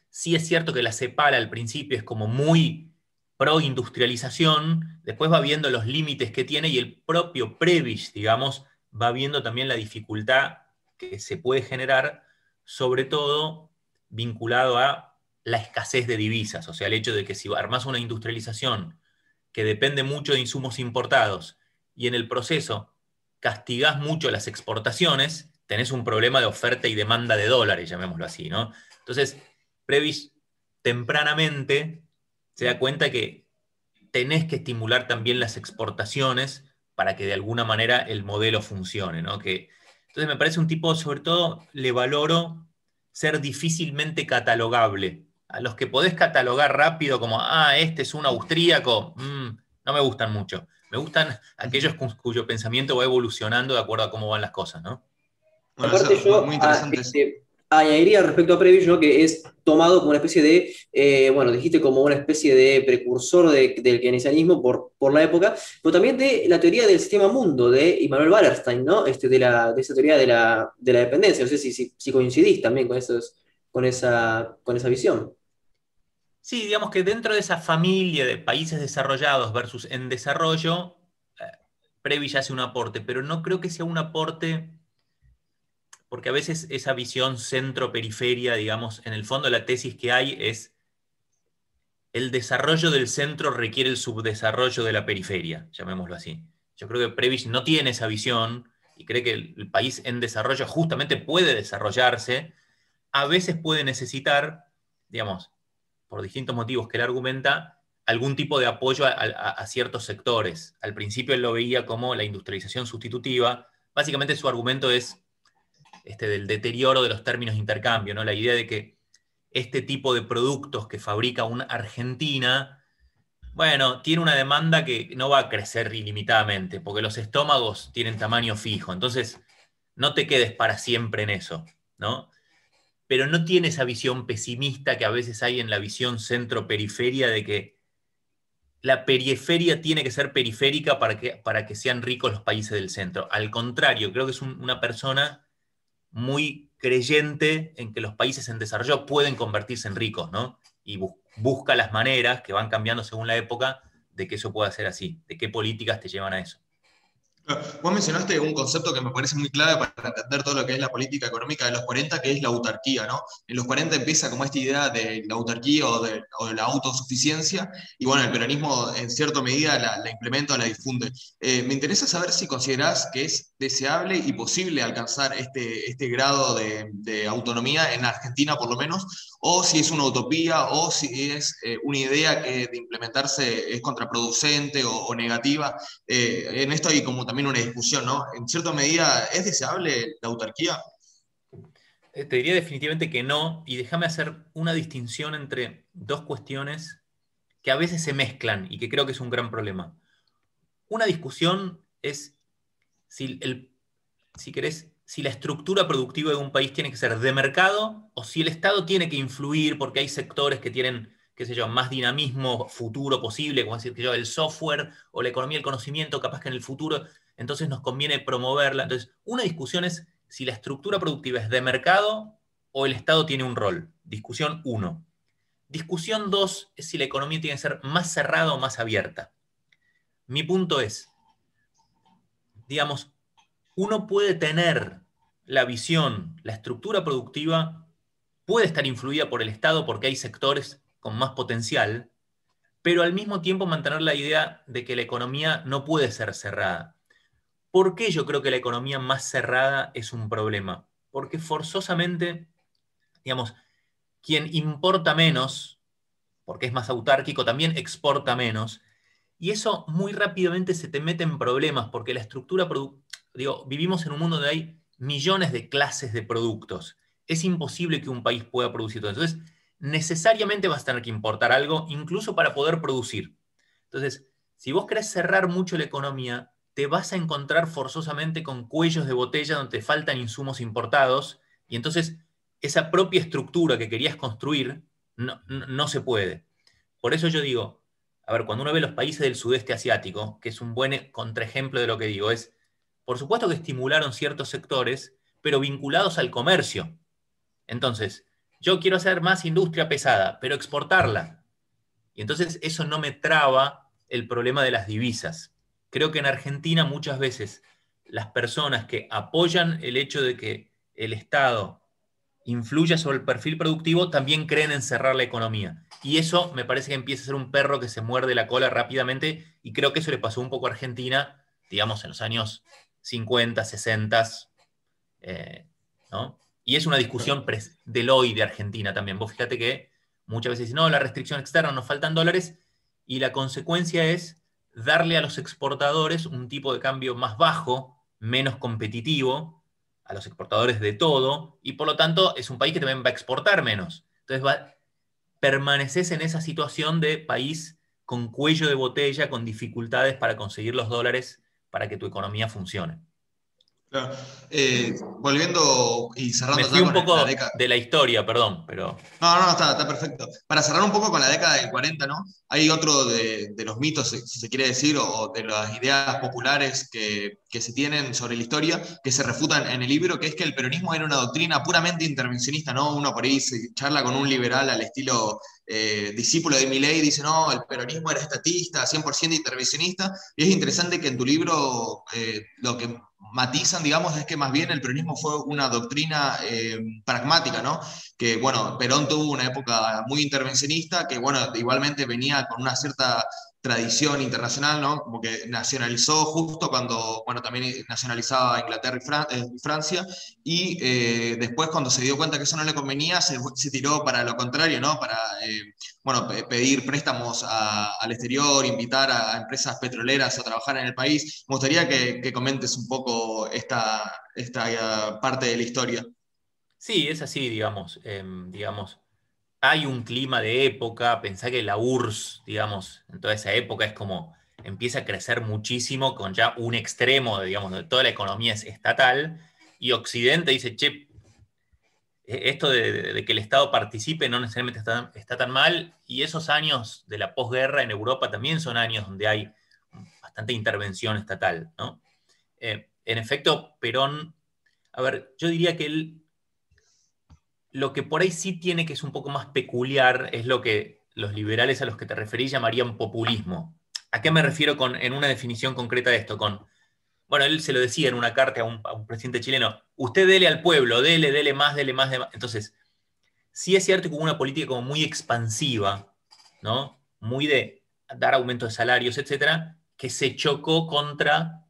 sí es cierto que la CEPAL al principio es como muy pro industrialización, después va viendo los límites que tiene y el propio Previs, digamos, va viendo también la dificultad que se puede generar, sobre todo vinculado a la escasez de divisas, o sea, el hecho de que si armas una industrialización que depende mucho de insumos importados y en el proceso castigás mucho las exportaciones, tenés un problema de oferta y demanda de dólares, llamémoslo así, ¿no? Entonces, Previs tempranamente se da cuenta que tenés que estimular también las exportaciones para que de alguna manera el modelo funcione, ¿no? Que, entonces me parece un tipo, sobre todo, le valoro ser difícilmente catalogable. A los que podés catalogar rápido como, ah, este es un austríaco, mm, no me gustan mucho. Me gustan aquellos cuyo pensamiento va evolucionando de acuerdo a cómo van las cosas, ¿no? Aparte yo, muy interesante. Este, añadiría respecto a Prevision que es tomado como una especie de, eh, bueno, dijiste como una especie de precursor del keynesianismo por, por la época, pero también de la teoría del sistema mundo de Immanuel Wallerstein, ¿no? Este, de, la, de esa teoría de la, dependencia. No sé si, si, coincidís también con, esos, con, esa, con esa visión. Sí, digamos que dentro de esa familia de países desarrollados versus en desarrollo, eh, Previ hace un aporte, pero no creo que sea un aporte porque a veces esa visión centro-periferia, digamos, en el fondo la tesis que hay es el desarrollo del centro requiere el subdesarrollo de la periferia, llamémoslo así. Yo creo que Previs no tiene esa visión y cree que el, país en desarrollo justamente puede desarrollarse, a veces puede necesitar, digamos, por distintos motivos que él argumenta, algún tipo de apoyo a, ciertos sectores. Al principio él lo veía como la industrialización sustitutiva. Básicamente su argumento es este, del deterioro de los términos de intercambio, ¿no? La idea de que este tipo de productos que fabrica una Argentina, bueno, tiene una demanda que no va a crecer ilimitadamente, porque los estómagos tienen tamaño fijo, entonces no te quedes para siempre en eso, ¿no? Pero no tiene esa visión pesimista que a veces hay en la visión centro-periferia de que la periferia tiene que ser periférica para que, para que sean ricos los países del centro. Al contrario, creo que es una persona muy creyente en que los países en desarrollo pueden convertirse en ricos, ¿no? Y busca las maneras que van cambiando según la época de que eso pueda ser así, de qué políticas te llevan a eso. Vos mencionaste un concepto que me parece muy clave para entender todo lo que es la política económica de los 40, que es la autarquía, ¿no? En los 40 empieza como esta idea de la autarquía o de, la autosuficiencia, y bueno, el peronismo en cierta medida la, implementa o la difunde. Eh, me interesa saber si considerás que es deseable y posible alcanzar este, este grado de, autonomía en Argentina, por lo menos, o si es una utopía, o si es eh, una idea que de implementarse es contraproducente o, negativa. Eh, en esto hay como también una discusión, ¿no? En cierta medida, ¿es deseable la autarquía? Eh, te diría definitivamente que no, y déjame hacer una distinción entre dos cuestiones que a veces se mezclan y que creo que es un gran problema. Una discusión es si, el, si querés, si la estructura productiva de un país tiene que ser de mercado o si el Estado tiene que influir porque hay sectores que tienen qué sé yo, más dinamismo futuro posible, como decir que yo, el software o la economía del conocimiento, capaz que en el futuro entonces nos conviene promoverla. Entonces, una discusión es si la estructura productiva es de mercado o el Estado tiene un rol. Discusión 1. Discusión 2 es si la economía tiene que ser más cerrada o más abierta. Mi punto es, digamos, uno puede tener la visión, la estructura productiva puede estar influida por el Estado porque hay sectores con más potencial, pero al mismo tiempo mantener la idea de que la economía no puede ser cerrada. ¿Por qué yo creo que la economía más cerrada es un problema? Porque forzosamente, digamos, quien importa menos, porque es más autárquico, también exporta menos, y eso muy rápidamente se te mete en problemas, porque la estructura, digo, vivimos en un mundo donde hay millones de clases de productos. Es imposible que un país pueda producir todo. Entonces, necesariamente vas a tener que importar algo, incluso para poder producir. Entonces, si vos querés cerrar mucho la economía, te vas a encontrar forzosamente con cuellos de botella donde te faltan insumos importados, y entonces esa propia estructura que querías construir no, no se puede. Por eso yo digo, a ver, cuando uno ve los países del sudeste asiático, que es un buen contraejemplo de lo que digo, es, por supuesto que estimularon ciertos sectores, pero vinculados al comercio. Entonces, yo quiero hacer más industria pesada, pero exportarla. Y entonces eso no me traba el problema de las divisas. Creo que en Argentina muchas veces las personas que apoyan el hecho de que el Estado influya sobre el perfil productivo también creen en cerrar la economía. Y eso me parece que empieza a ser un perro que se muerde la cola rápidamente y creo que eso le pasó un poco a Argentina, digamos, en los años 50, 60, eh, ¿no? Y es una discusión del hoy de Argentina también. Vos fíjate que muchas veces dicen, no, la restricción externa, nos faltan dólares, y la consecuencia es darle a los exportadores un tipo de cambio más bajo, menos competitivo, a los exportadores de todo, y por lo tanto es un país que también va a exportar menos. Entonces va, permaneces en esa situación de país con cuello de botella, con dificultades para conseguir los dólares para que tu economía funcione. Eh, volviendo y cerrando. Me un poco de la historia, perdón, pero. No, no, está, está, perfecto. Para cerrar un poco con la década del 40, ¿no? Hay otro de, los mitos, si se quiere decir, o de las ideas populares que, que, se tienen sobre la historia, que se refutan en el libro, que es que el peronismo era una doctrina puramente intervencionista, ¿no? Uno por ahí se charla con un liberal al estilo eh, discípulo de Milley, dice, no, el peronismo era estatista, 100% intervencionista, y es interesante que en tu libro eh, lo que matizan, digamos, es que más bien el peronismo fue una doctrina eh, pragmática, ¿no? Que, bueno, Perón tuvo una época muy intervencionista, que, bueno, igualmente venía con una cierta tradición internacional, ¿no? Como que nacionalizó justo cuando, bueno, también nacionalizaba Inglaterra y, eh, Francia, y eh, después cuando se dio cuenta que eso no le convenía, se, tiró para lo contrario, ¿no? Para, bueno, pedir préstamos al exterior, invitar a, empresas petroleras a trabajar en el país. Me gustaría que, comentes un poco esta, esta parte de la historia. Sí, es así, digamos, em, digamos hay un clima de época, pensá que la URSS, digamos, en toda esa época es como empieza a crecer muchísimo con ya un extremo, de, digamos, de toda la economía es estatal, y Occidente dice, che, e-, esto de, que el Estado participe no necesariamente está, tan mal, y esos años de la posguerra en Europa también son años donde hay bastante intervención estatal, ¿no? Eh, en efecto, Perón, a ver, yo diría que él lo que por ahí sí tiene que es un poco más peculiar es lo que los liberales a los que te referís llamarían populismo. ¿A qué me refiero con, en una definición concreta de esto? Con, bueno, él se lo decía en una carta a un, presidente chileno, usted dele al pueblo, dele, dele más, dele más, dele más. Entonces, sí es cierto que hubo una política como muy expansiva, ¿no? Muy de dar aumento de salarios, etcétera, que se chocó contra,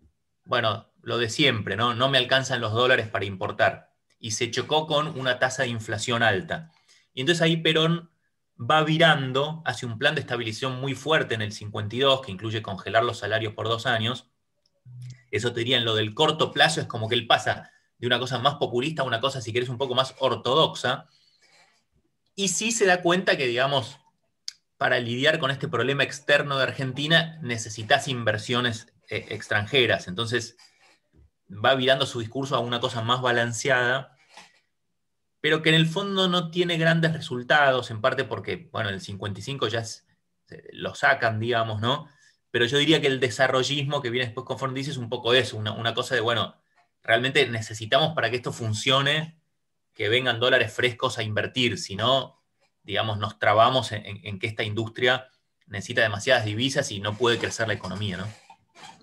bueno, lo de siempre, ¿no? No me alcanzan los dólares para importar y se chocó con una tasa de inflación alta. Y entonces ahí Perón va virando hacia un plan de estabilización muy fuerte en el 52, que incluye congelar los salarios por dos años. Eso te diría en lo del corto plazo, es como que él pasa de una cosa más populista a una cosa, si quieres, un poco más ortodoxa. Y sí se da cuenta que, digamos, para lidiar con este problema externo de Argentina necesitas inversiones eh, extranjeras. Entonces va virando su discurso a una cosa más balanceada pero que en el fondo no tiene grandes resultados, en parte porque, bueno, el 55 ya lo sacan, digamos, ¿no? Pero yo diría que el desarrollismo que viene después con Ford es un poco eso, una, cosa de, bueno, realmente necesitamos para que esto funcione que vengan dólares frescos a invertir, si no, digamos, nos trabamos en, que esta industria necesita demasiadas divisas y no puede crecer la economía, ¿no?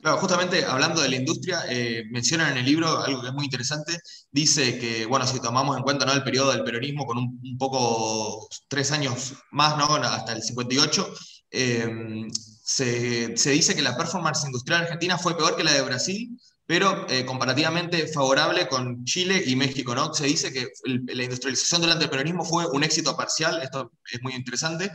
Claro, justamente hablando de la industria, eh, mencionan en el libro algo que es muy interesante. Dice que, bueno, si tomamos en cuenta ¿no? el periodo del peronismo, con un, poco, tres años más, ¿no? hasta el 58, eh, se, se, dice que la performance industrial argentina fue peor que la de Brasil, pero eh, comparativamente favorable con Chile y México. ¿no? Se dice que la industrialización durante el peronismo fue un éxito parcial, esto es muy interesante,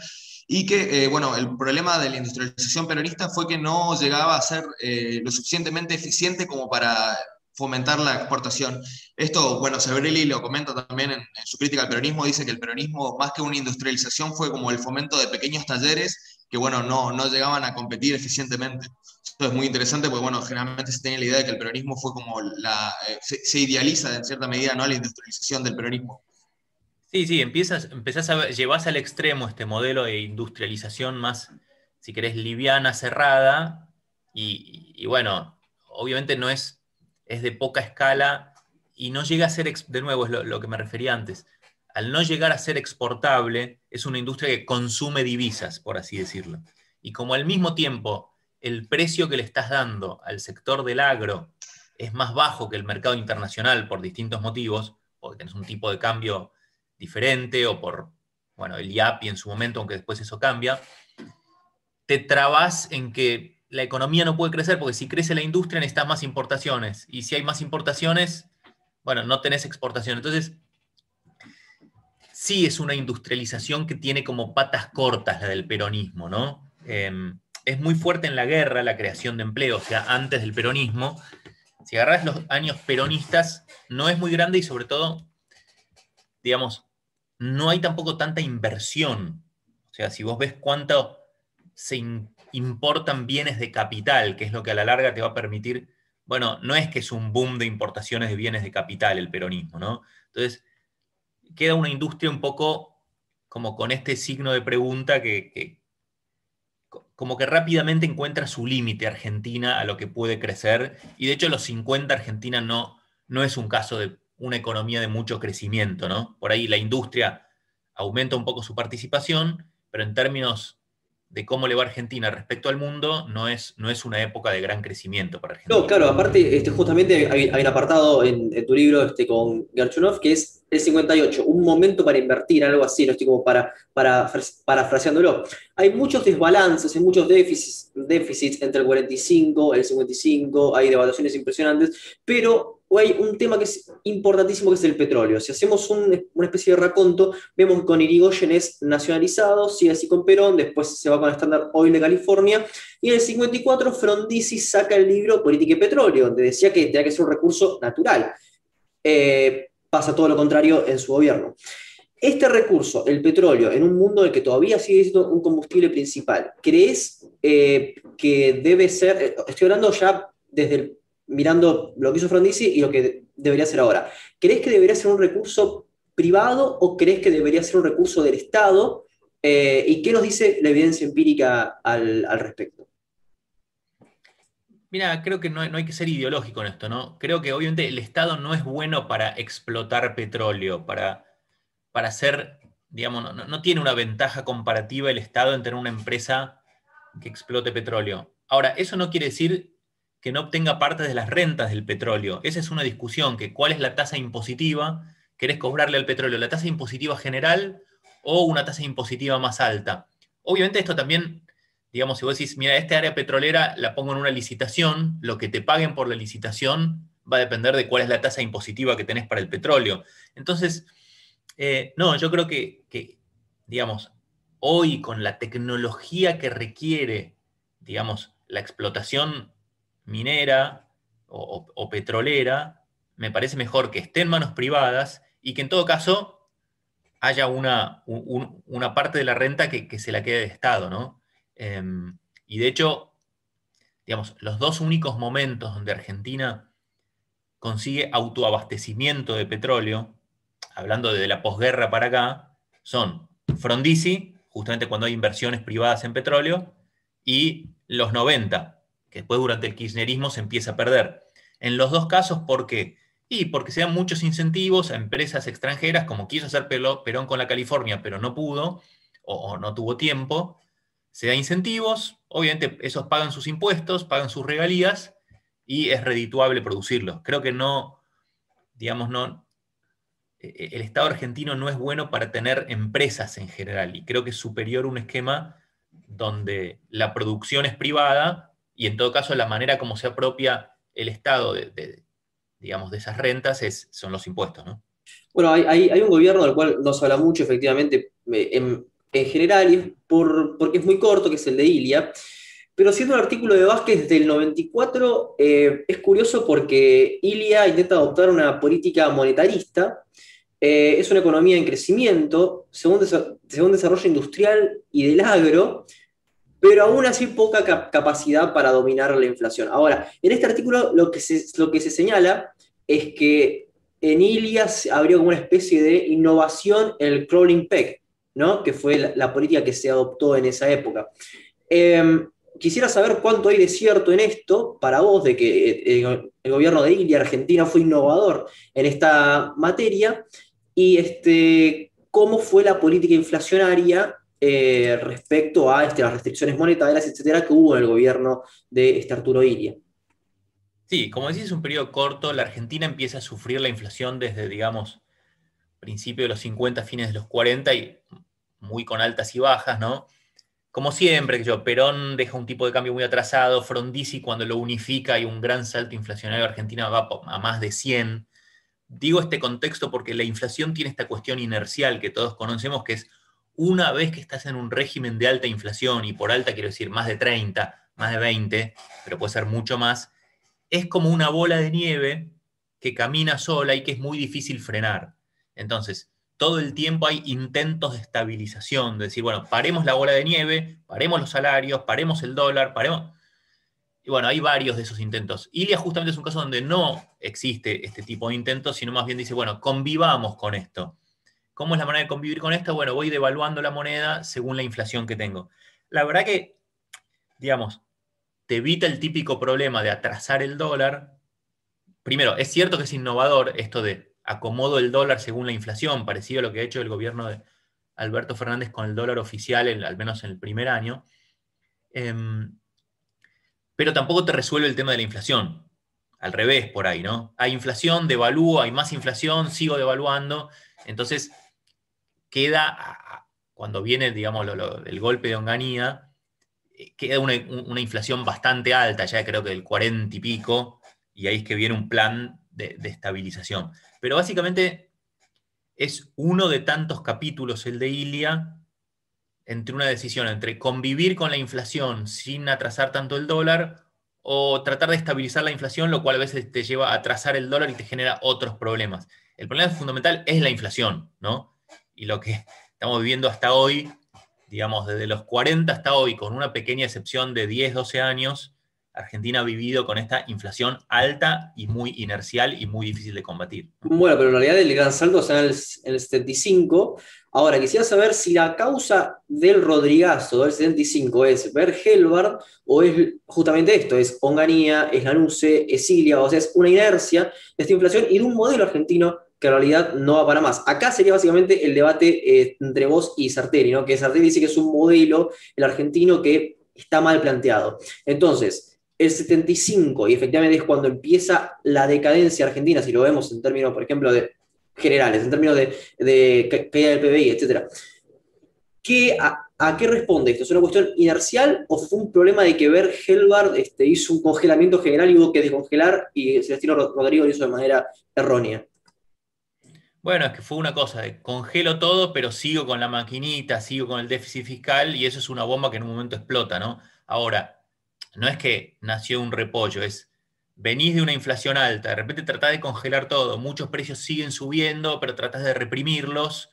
y que, eh, bueno, el problema de la industrialización peronista fue que no llegaba a ser eh, lo suficientemente eficiente como para fomentar la exportación. Esto, bueno, Sebrelli lo comenta también en, su crítica al peronismo, dice que el peronismo, más que una industrialización, fue como el fomento de pequeños talleres que, bueno, no, no llegaban a competir eficientemente. Esto es muy interesante porque, bueno, generalmente se tiene la idea de que el peronismo fue como la... Eh, se, idealiza en cierta medida, ¿no? La industrialización del peronismo. Sí, sí, empiezas, empezás a llevas al extremo este modelo de industrialización más, si querés, liviana, cerrada, y, bueno, obviamente no es, es de poca escala y no llega a ser, de nuevo, es lo, que me refería antes, al no llegar a ser exportable, es una industria que consume divisas, por así decirlo. Y como al mismo tiempo el precio que le estás dando al sector del agro es más bajo que el mercado internacional por distintos motivos, porque tenés un tipo de cambio diferente o por, bueno, el IAPI en su momento, aunque después eso cambia, te trabas en que la economía no puede crecer porque si crece la industria necesitas más importaciones y si hay más importaciones, bueno, no tenés exportación. Entonces, sí es una industrialización que tiene como patas cortas la del peronismo, ¿no? Em, es muy fuerte en la guerra la creación de empleo, o sea, antes del peronismo. Si agarras los años peronistas, no es muy grande y sobre todo, digamos, no hay tampoco tanta inversión. O sea, si vos ves cuánto se importan bienes de capital, que es lo que a la larga te va a permitir, bueno, no es que es un boom de importaciones de bienes de capital el peronismo, ¿no? Entonces, queda una industria un poco como con este signo de pregunta que, como que rápidamente encuentra su límite Argentina a lo que puede crecer. Y de hecho, los 50 Argentina no, no es un caso de una economía de mucho crecimiento, ¿no? Por ahí la industria aumenta un poco su participación, pero en términos de cómo le va Argentina respecto al mundo, no es, no es una época de gran crecimiento para Argentina. No, claro, aparte, este, justamente hay, un apartado en, tu libro este, con Gerchunov que es el 58, un momento para invertir, algo así, no estoy como para, para, parafraseándolo. Hay muchos desbalances, hay muchos déficits, déficits entre el 45, el 55, hay devaluaciones impresionantes, pero hay un tema que es importantísimo que es el petróleo. Si hacemos una especie de raconto, vemos que con Irigoyen es nacionalizado, sigue así con Perón, después se va con el Standard Oil de California, y en el 54 Frondizi saca el libro Política y Petróleo, donde decía que tenía que ser un recurso natural. Eh, pasa todo lo contrario en su gobierno. Este recurso, el petróleo, en un mundo en el que todavía sigue siendo un combustible principal, ¿crees eh, que debe ser, eh, estoy hablando ya desde el mirando lo que hizo Frondizi y lo que debería ser ahora. ¿Crees que debería ser un recurso privado o crees que debería ser un recurso del Estado? Eh, ¿Y qué nos dice la evidencia empírica al, respecto? Mira, creo que no, hay que ser ideológico en esto, ¿no? Creo que obviamente el Estado no es bueno para explotar petróleo, para, para hacer, digamos, no, no tiene una ventaja comparativa el Estado en tener una empresa que explote petróleo. Ahora, eso no quiere decir que no obtenga parte de las rentas del petróleo. Esa es una discusión, que cuál es la tasa impositiva, querés cobrarle al petróleo, la tasa impositiva general o una tasa impositiva más alta. Obviamente esto también, digamos, si vos decís, mira, esta área petrolera la pongo en una licitación, lo que te paguen por la licitación va a depender de cuál es la tasa impositiva que tenés para el petróleo. Entonces, eh, no, yo creo que, que, digamos, hoy con la tecnología que requiere, digamos, la explotación minera o, petrolera, me parece mejor que esté en manos privadas y que en todo caso haya una, una parte de la renta que, se la quede de Estado, ¿no? Em, y de hecho, digamos, los dos únicos momentos donde Argentina consigue autoabastecimiento de petróleo, hablando de la posguerra para acá, son Frondizi, justamente cuando hay inversiones privadas en petróleo, y los 90, después durante el kirchnerismo se empieza a perder. En los dos casos, ¿por qué? Y porque se dan muchos incentivos a empresas extranjeras, como quiso hacer Perón con la California, pero no pudo o, no tuvo tiempo. Se da incentivos, obviamente esos pagan sus impuestos, pagan sus regalías y es redituable producirlos. Creo que no, digamos, no, e, e, el Estado argentino no es bueno para tener empresas en general y creo que es superior un esquema donde la producción es privada y en todo caso la manera como se apropia el Estado de, digamos, de esas rentas es, son los impuestos, ¿no? Bueno, hay, un gobierno del cual no se habla mucho, efectivamente, eh, en, general, y por, porque es muy corto, que es el de Ilia, pero siendo un artículo de Vázquez del 94, eh, es curioso porque Ilia intenta adoptar una política monetarista, eh, es una economía en crecimiento, según, según desarrollo industrial y del agro, pero aún así poca capacidad para dominar la inflación. Ahora, en este artículo lo que se, lo que se señala es que en Ilia habría como una especie de innovación en el crawling peg, ¿no? que fue la, política que se adoptó en esa época. Em, quisiera saber cuánto hay de cierto en esto para vos, de que eh, el, gobierno de Ilia, Argentina, fue innovador en esta materia, y este, cómo fue la política inflacionaria eh, respecto a este, las restricciones monetarias, etcétera, que hubo en el gobierno de este Arturo Ilia. Sí, como decís, es un periodo corto. La Argentina empieza a sufrir la inflación desde, digamos, principio de los 50, fines de los 40 y muy con altas y bajas, ¿no? Como siempre, yo, Perón deja un tipo de cambio muy atrasado, Frondizi cuando lo unifica y un gran salto inflacionario, Argentina va a más de 100. Digo este contexto porque la inflación tiene esta cuestión inercial que todos conocemos, que es una vez que estás en un régimen de alta inflación, y por alta quiero decir más de 30, más de 20, pero puede ser mucho más, es como una bola de nieve que camina sola y que es muy difícil frenar. Entonces, todo el tiempo hay intentos de estabilización, de decir, bueno, paremos la bola de nieve, paremos los salarios, paremos el dólar, paremos... Y bueno, hay varios de esos intentos. Ilia justamente es un caso donde no existe este tipo de intentos, sino más bien dice, bueno, convivamos con esto. ¿Cómo es la manera de convivir con esto? Bueno, voy devaluando la moneda según la inflación que tengo. La verdad que, digamos, te evita el típico problema de atrasar el dólar. Primero, es cierto que es innovador esto de acomodo el dólar según la inflación, parecido a lo que ha hecho el gobierno de Alberto Fernández con el dólar oficial, al menos en el primer año. Em, pero tampoco te resuelve el tema de la inflación. Al revés, por ahí, ¿no? Hay inflación, devalúo, hay más inflación, sigo devaluando. Entonces, queda, cuando viene, digamos, el golpe de Onganía, queda una, inflación bastante alta, ya creo que del 40 y pico, y ahí es que viene un plan de, estabilización. Pero básicamente es uno de tantos capítulos el de Ilia entre una decisión entre convivir con la inflación sin atrasar tanto el dólar o tratar de estabilizar la inflación, lo cual a veces te lleva a atrasar el dólar y te genera otros problemas. El problema fundamental es la inflación, ¿no? Y lo que *laughs* estamos viviendo hasta hoy digamos, desde los 40 hasta hoy, con una pequeña excepción de 10, 12 años, Argentina ha vivido con esta inflación alta y muy inercial y muy difícil de combatir. Bueno, pero en realidad el gran saldo está en el, 75. Ahora, quisiera saber si la causa del Rodrigazo del 75 es ver Helbard o es justamente esto, es Onganía, es Lanusse, es Ilia, o sea, es una inercia de esta inflación y de un modelo argentino que en realidad no va para más. Acá sería básicamente el debate eh, entre vos y Sarteri, ¿no? que Sarteri dice que es un modelo, el argentino, que está mal planteado. Entonces, el 75, y efectivamente es cuando empieza la decadencia argentina, si lo vemos en términos, por ejemplo, de generales, en términos de, de caída del PBI, etc. ¿Qué, a, qué responde esto? ¿Es una cuestión inercial o fue un problema de que Ver Helbard este, hizo un congelamiento general y hubo que descongelar y Celestino Rodrigo lo hizo de manera errónea? Bueno, es que fue una cosa de congelo todo, pero sigo con la maquinita, sigo con el déficit fiscal y eso es una bomba que en un momento explota, ¿no? Ahora, no es que nació un repollo, es venís de una inflación alta, de repente tratás de congelar todo, muchos precios siguen subiendo, pero tratás de reprimirlos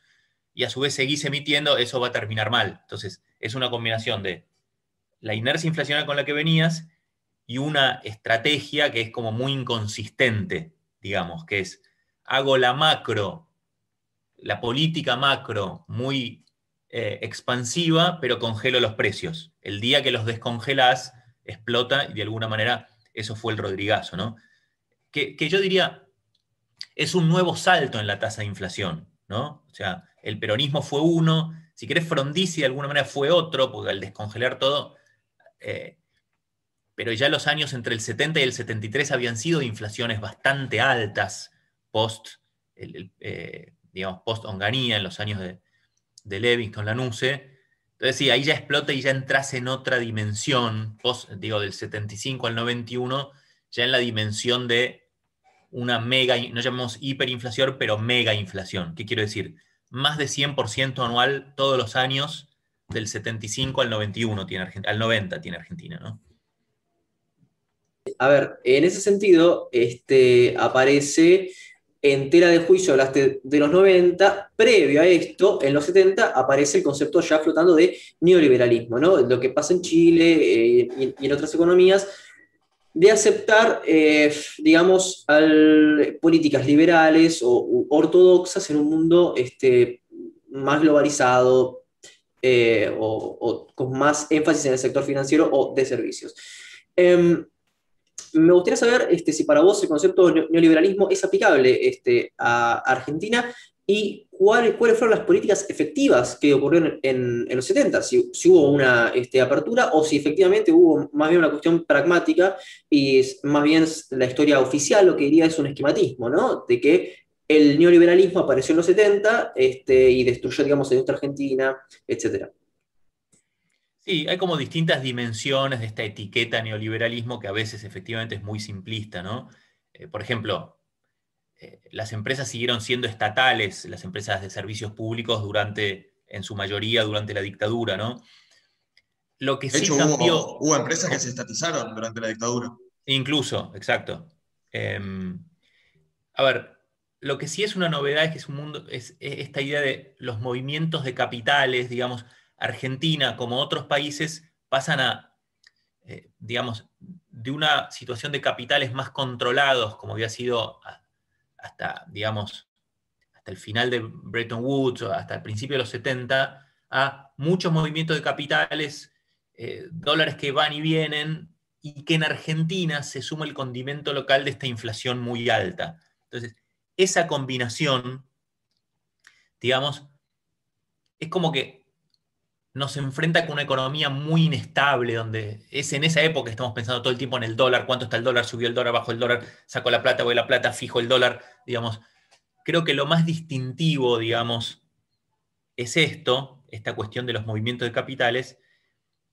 y a su vez seguís emitiendo, eso va a terminar mal. Entonces, es una combinación de la inercia inflacional con la que venías y una estrategia que es como muy inconsistente, digamos, que es hago la macro, la política macro muy eh, expansiva, pero congelo los precios. El día que los descongelas, explota y de alguna manera eso fue el Rodrigazo, ¿no? Que, yo diría, es un nuevo salto en la tasa de inflación, ¿no? O sea, el peronismo fue uno, si querés Frondizi de alguna manera fue otro, porque al descongelar todo, eh, pero ya los años entre el 70 y el 73 habían sido inflaciones bastante altas post, eh, digamos, post Onganía, en los años de, de Levingston, Lanuse. Entonces, sí, ahí ya explota y ya entras en otra dimensión, post, digo, del 75 al 91, ya en la dimensión de una mega, no llamamos hiperinflación, pero mega inflación. ¿Qué quiero decir? Más de 100% anual todos los años, del 75 al 91 tiene al 90 tiene Argentina, ¿no? A ver, en ese sentido, este, aparece en tela de juicio, hablaste de los 90, previo a esto, en los 70, aparece el concepto ya flotando de neoliberalismo, ¿no? Lo que pasa en Chile eh, y, en otras economías, de aceptar, eh, digamos, políticas liberales o ortodoxas en un mundo este, más globalizado eh, o, con más énfasis en el sector financiero o de servicios. Em, me gustaría saber este, si para vos el concepto de neoliberalismo es aplicable este, a Argentina y cuáles, fueron las políticas efectivas que ocurrieron en, los 70, si, hubo una este, apertura o si efectivamente hubo más bien una cuestión pragmática y más bien la historia oficial lo que diría es un esquematismo, ¿no? De que el neoliberalismo apareció en los 70 este, y destruyó, digamos, la industria argentina, etc. Sí, hay como distintas dimensiones de esta etiqueta neoliberalismo que a veces efectivamente es muy simplista, ¿no? Eh, por ejemplo, eh, las empresas siguieron siendo estatales, las empresas de servicios públicos durante, en su mayoría, durante la dictadura, ¿no? Lo que de sí hecho, cambió, hubo, empresas que se estatizaron durante la dictadura. Incluso, exacto. Em, a ver, lo que sí es una novedad es que es un mundo, es esta idea de los movimientos de capitales, digamos, Argentina, como otros países, pasan a, eh, digamos, de una situación de capitales más controlados, como había sido hasta, digamos, hasta el final de Bretton Woods, o hasta el principio de los 70, a muchos movimientos de capitales, eh, dólares que van y vienen, y que en Argentina se suma el condimento local de esta inflación muy alta. Entonces, esa combinación, digamos, es como que nos enfrenta con una economía muy inestable, donde es en esa época que estamos pensando todo el tiempo en el dólar, cuánto está el dólar, subió el dólar, bajó el dólar, sacó la plata, voy la plata, fijo el dólar, digamos. Creo que lo más distintivo, digamos, es esto, esta cuestión de los movimientos de capitales,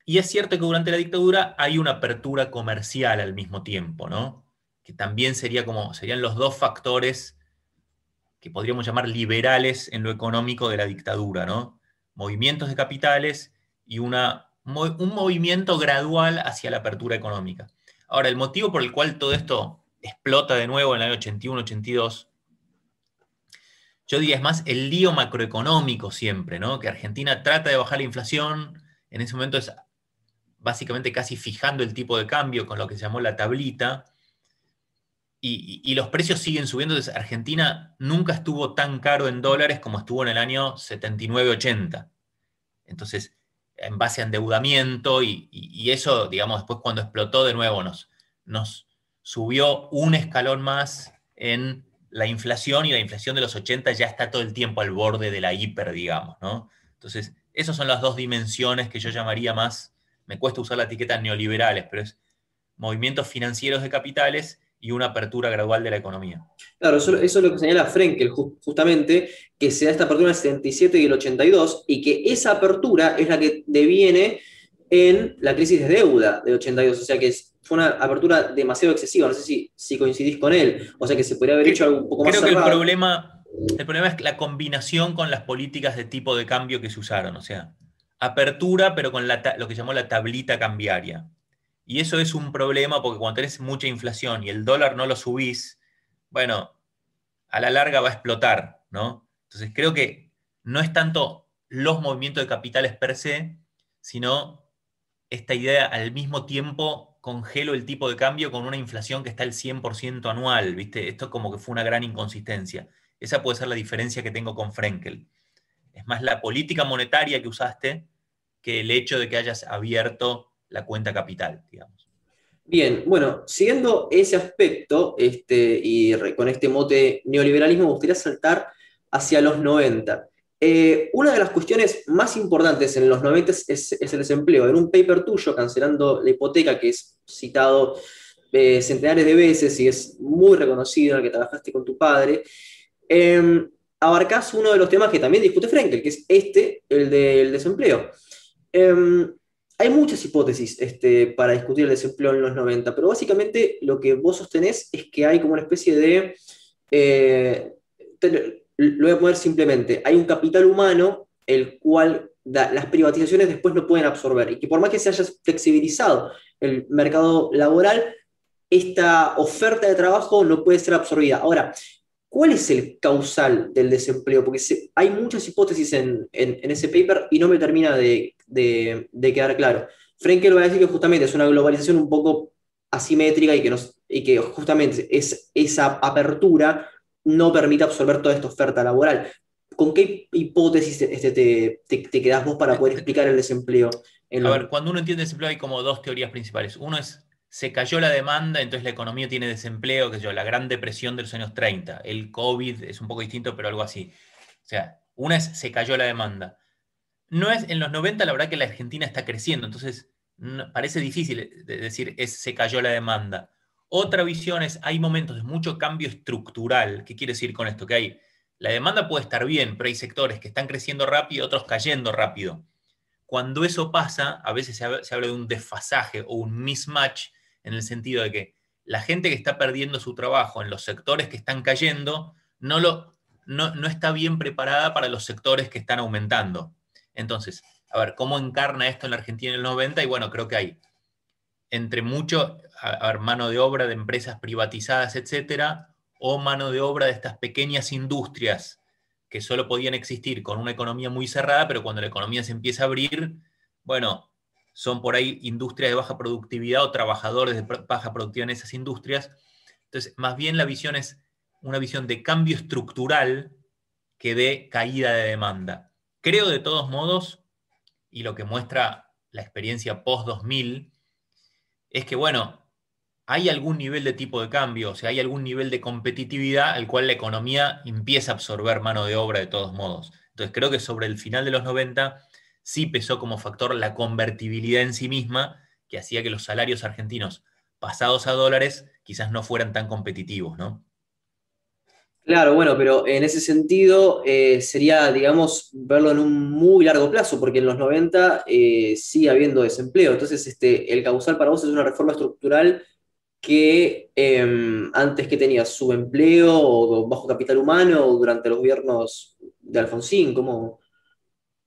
y es cierto que durante la dictadura hay una apertura comercial al mismo tiempo, ¿no? Que también sería como, serían los dos factores que podríamos llamar liberales en lo económico de la dictadura, ¿no? Movimientos de capitales y una, un movimiento gradual hacia la apertura económica. Ahora, el motivo por el cual todo esto explota de nuevo en el año 81-82, yo diría es más el lío macroeconómico siempre, ¿no? Que Argentina trata de bajar la inflación, en ese momento es básicamente casi fijando el tipo de cambio con lo que se llamó la tablita, y, los precios siguen subiendo. Argentina nunca estuvo tan caro en dólares como estuvo en el año 79-80. Entonces, en base a endeudamiento y, eso, digamos, después cuando explotó de nuevo nos, nos subió un escalón más en la inflación y la inflación de los 80 ya está todo el tiempo al borde de la hiper, digamos, ¿no? Entonces, esas son las dos dimensiones que yo llamaría más, me cuesta usar la etiqueta neoliberales, pero es movimientos financieros de capitales y una apertura gradual de la economía. Claro, eso, es lo que señala Frenkel, justamente, que se da esta apertura en el 77 y el 82, y que esa apertura es la que deviene en la crisis de deuda de 82, o sea que fue una apertura demasiado excesiva, no sé si, si coincidís con él, o sea que se podría haber hecho algo un poco más Creo que el problema, el problema es la combinación con las políticas de tipo de cambio que se usaron, o sea, apertura pero con lo que llamó la tablita cambiaria. Y eso es un problema porque cuando tenés mucha inflación y el dólar no lo subís, bueno, a la larga va a explotar, ¿no? Entonces creo que no es tanto los movimientos de capitales per se, sino esta idea al mismo tiempo congelo el tipo de cambio con una inflación que está al 100% anual, ¿viste? Esto como que fue una gran inconsistencia. Esa puede ser la diferencia que tengo con Frenkel. Es más la política monetaria que usaste que el hecho de que hayas abierto la cuenta capital, digamos. Bien, bueno, siguiendo ese aspecto este, y con este mote neoliberalismo, me gustaría saltar hacia los 90. Eh, una de las cuestiones más importantes en los 90 es, el desempleo. En un paper tuyo, cancelando la hipoteca, que es citado eh, centenares de veces y es muy reconocido, en el que trabajaste con tu padre, eh, abarcás uno de los temas que también discute Frenkel, que es este, el del desempleo. Em, hay muchas hipótesis este, para discutir el desempleo en los 90, pero básicamente lo que vos sostenés es que hay como una especie de, eh, lo voy a poner simplemente, hay un capital humano el cual las privatizaciones después no pueden absorber y que por más que se haya flexibilizado el mercado laboral, esta oferta de trabajo no puede ser absorbida. Ahora, ¿cuál es el causal del desempleo? Porque hay muchas hipótesis en, ese paper y no me termina de, de, quedar claro. Frenkel va a decir que justamente es una globalización un poco asimétrica y que, nos, y que justamente es, esa apertura no permite absorber toda esta oferta laboral. ¿Con qué hipótesis este, te, te, quedas vos para poder explicar el desempleo? a ver, cuando uno entiende desempleo hay como dos teorías principales. Uno es, se cayó la demanda, entonces la economía tiene desempleo, que yo, la gran depresión de los años 30. El COVID es un poco distinto, pero algo así. O sea, una es, se cayó la demanda no es, en los 90 la verdad que la Argentina está creciendo, entonces parece difícil decir es, se cayó la demanda. Otra visión es, hay momentos de mucho cambio estructural. ¿Qué quiere decir con esto? Que hay, la demanda puede estar bien, pero hay sectores que están creciendo rápido, otros cayendo rápido. Cuando eso pasa, a veces se habla, de un desfasaje o un mismatch en el sentido de que la gente que está perdiendo su trabajo en los sectores que están cayendo no, lo, no, no está bien preparada para los sectores que están aumentando. Entonces, a ver, ¿cómo encarna esto en la Argentina en el 90? Y bueno, creo que hay entre mucho, a, mano de obra de empresas privatizadas, etcétera, o mano de obra de estas pequeñas industrias que solo podían existir con una economía muy cerrada, pero cuando la economía se empieza a abrir, bueno, son por ahí industrias de baja productividad o trabajadores de baja productividad en esas industrias. Entonces, más bien la visión es una visión de cambio estructural que de caída de demanda. Creo de todos modos, y lo que muestra la experiencia post-2000, es que, bueno, hay algún nivel de tipo de cambio, o sea, hay algún nivel de competitividad al cual la economía empieza a absorber mano de obra de todos modos. Entonces, creo que sobre el final de los 90 sí pesó como factor la convertibilidad en sí misma, que hacía que los salarios argentinos pasados a dólares quizás no fueran tan competitivos, ¿no? Claro, bueno, pero en ese sentido eh, sería, digamos, verlo en un muy largo plazo, porque en los 90 eh, sigue habiendo desempleo. Entonces, este, el causal para vos es una reforma estructural que em, antes que tenía subempleo o bajo capital humano durante los gobiernos de Alfonsín, ¿cómo?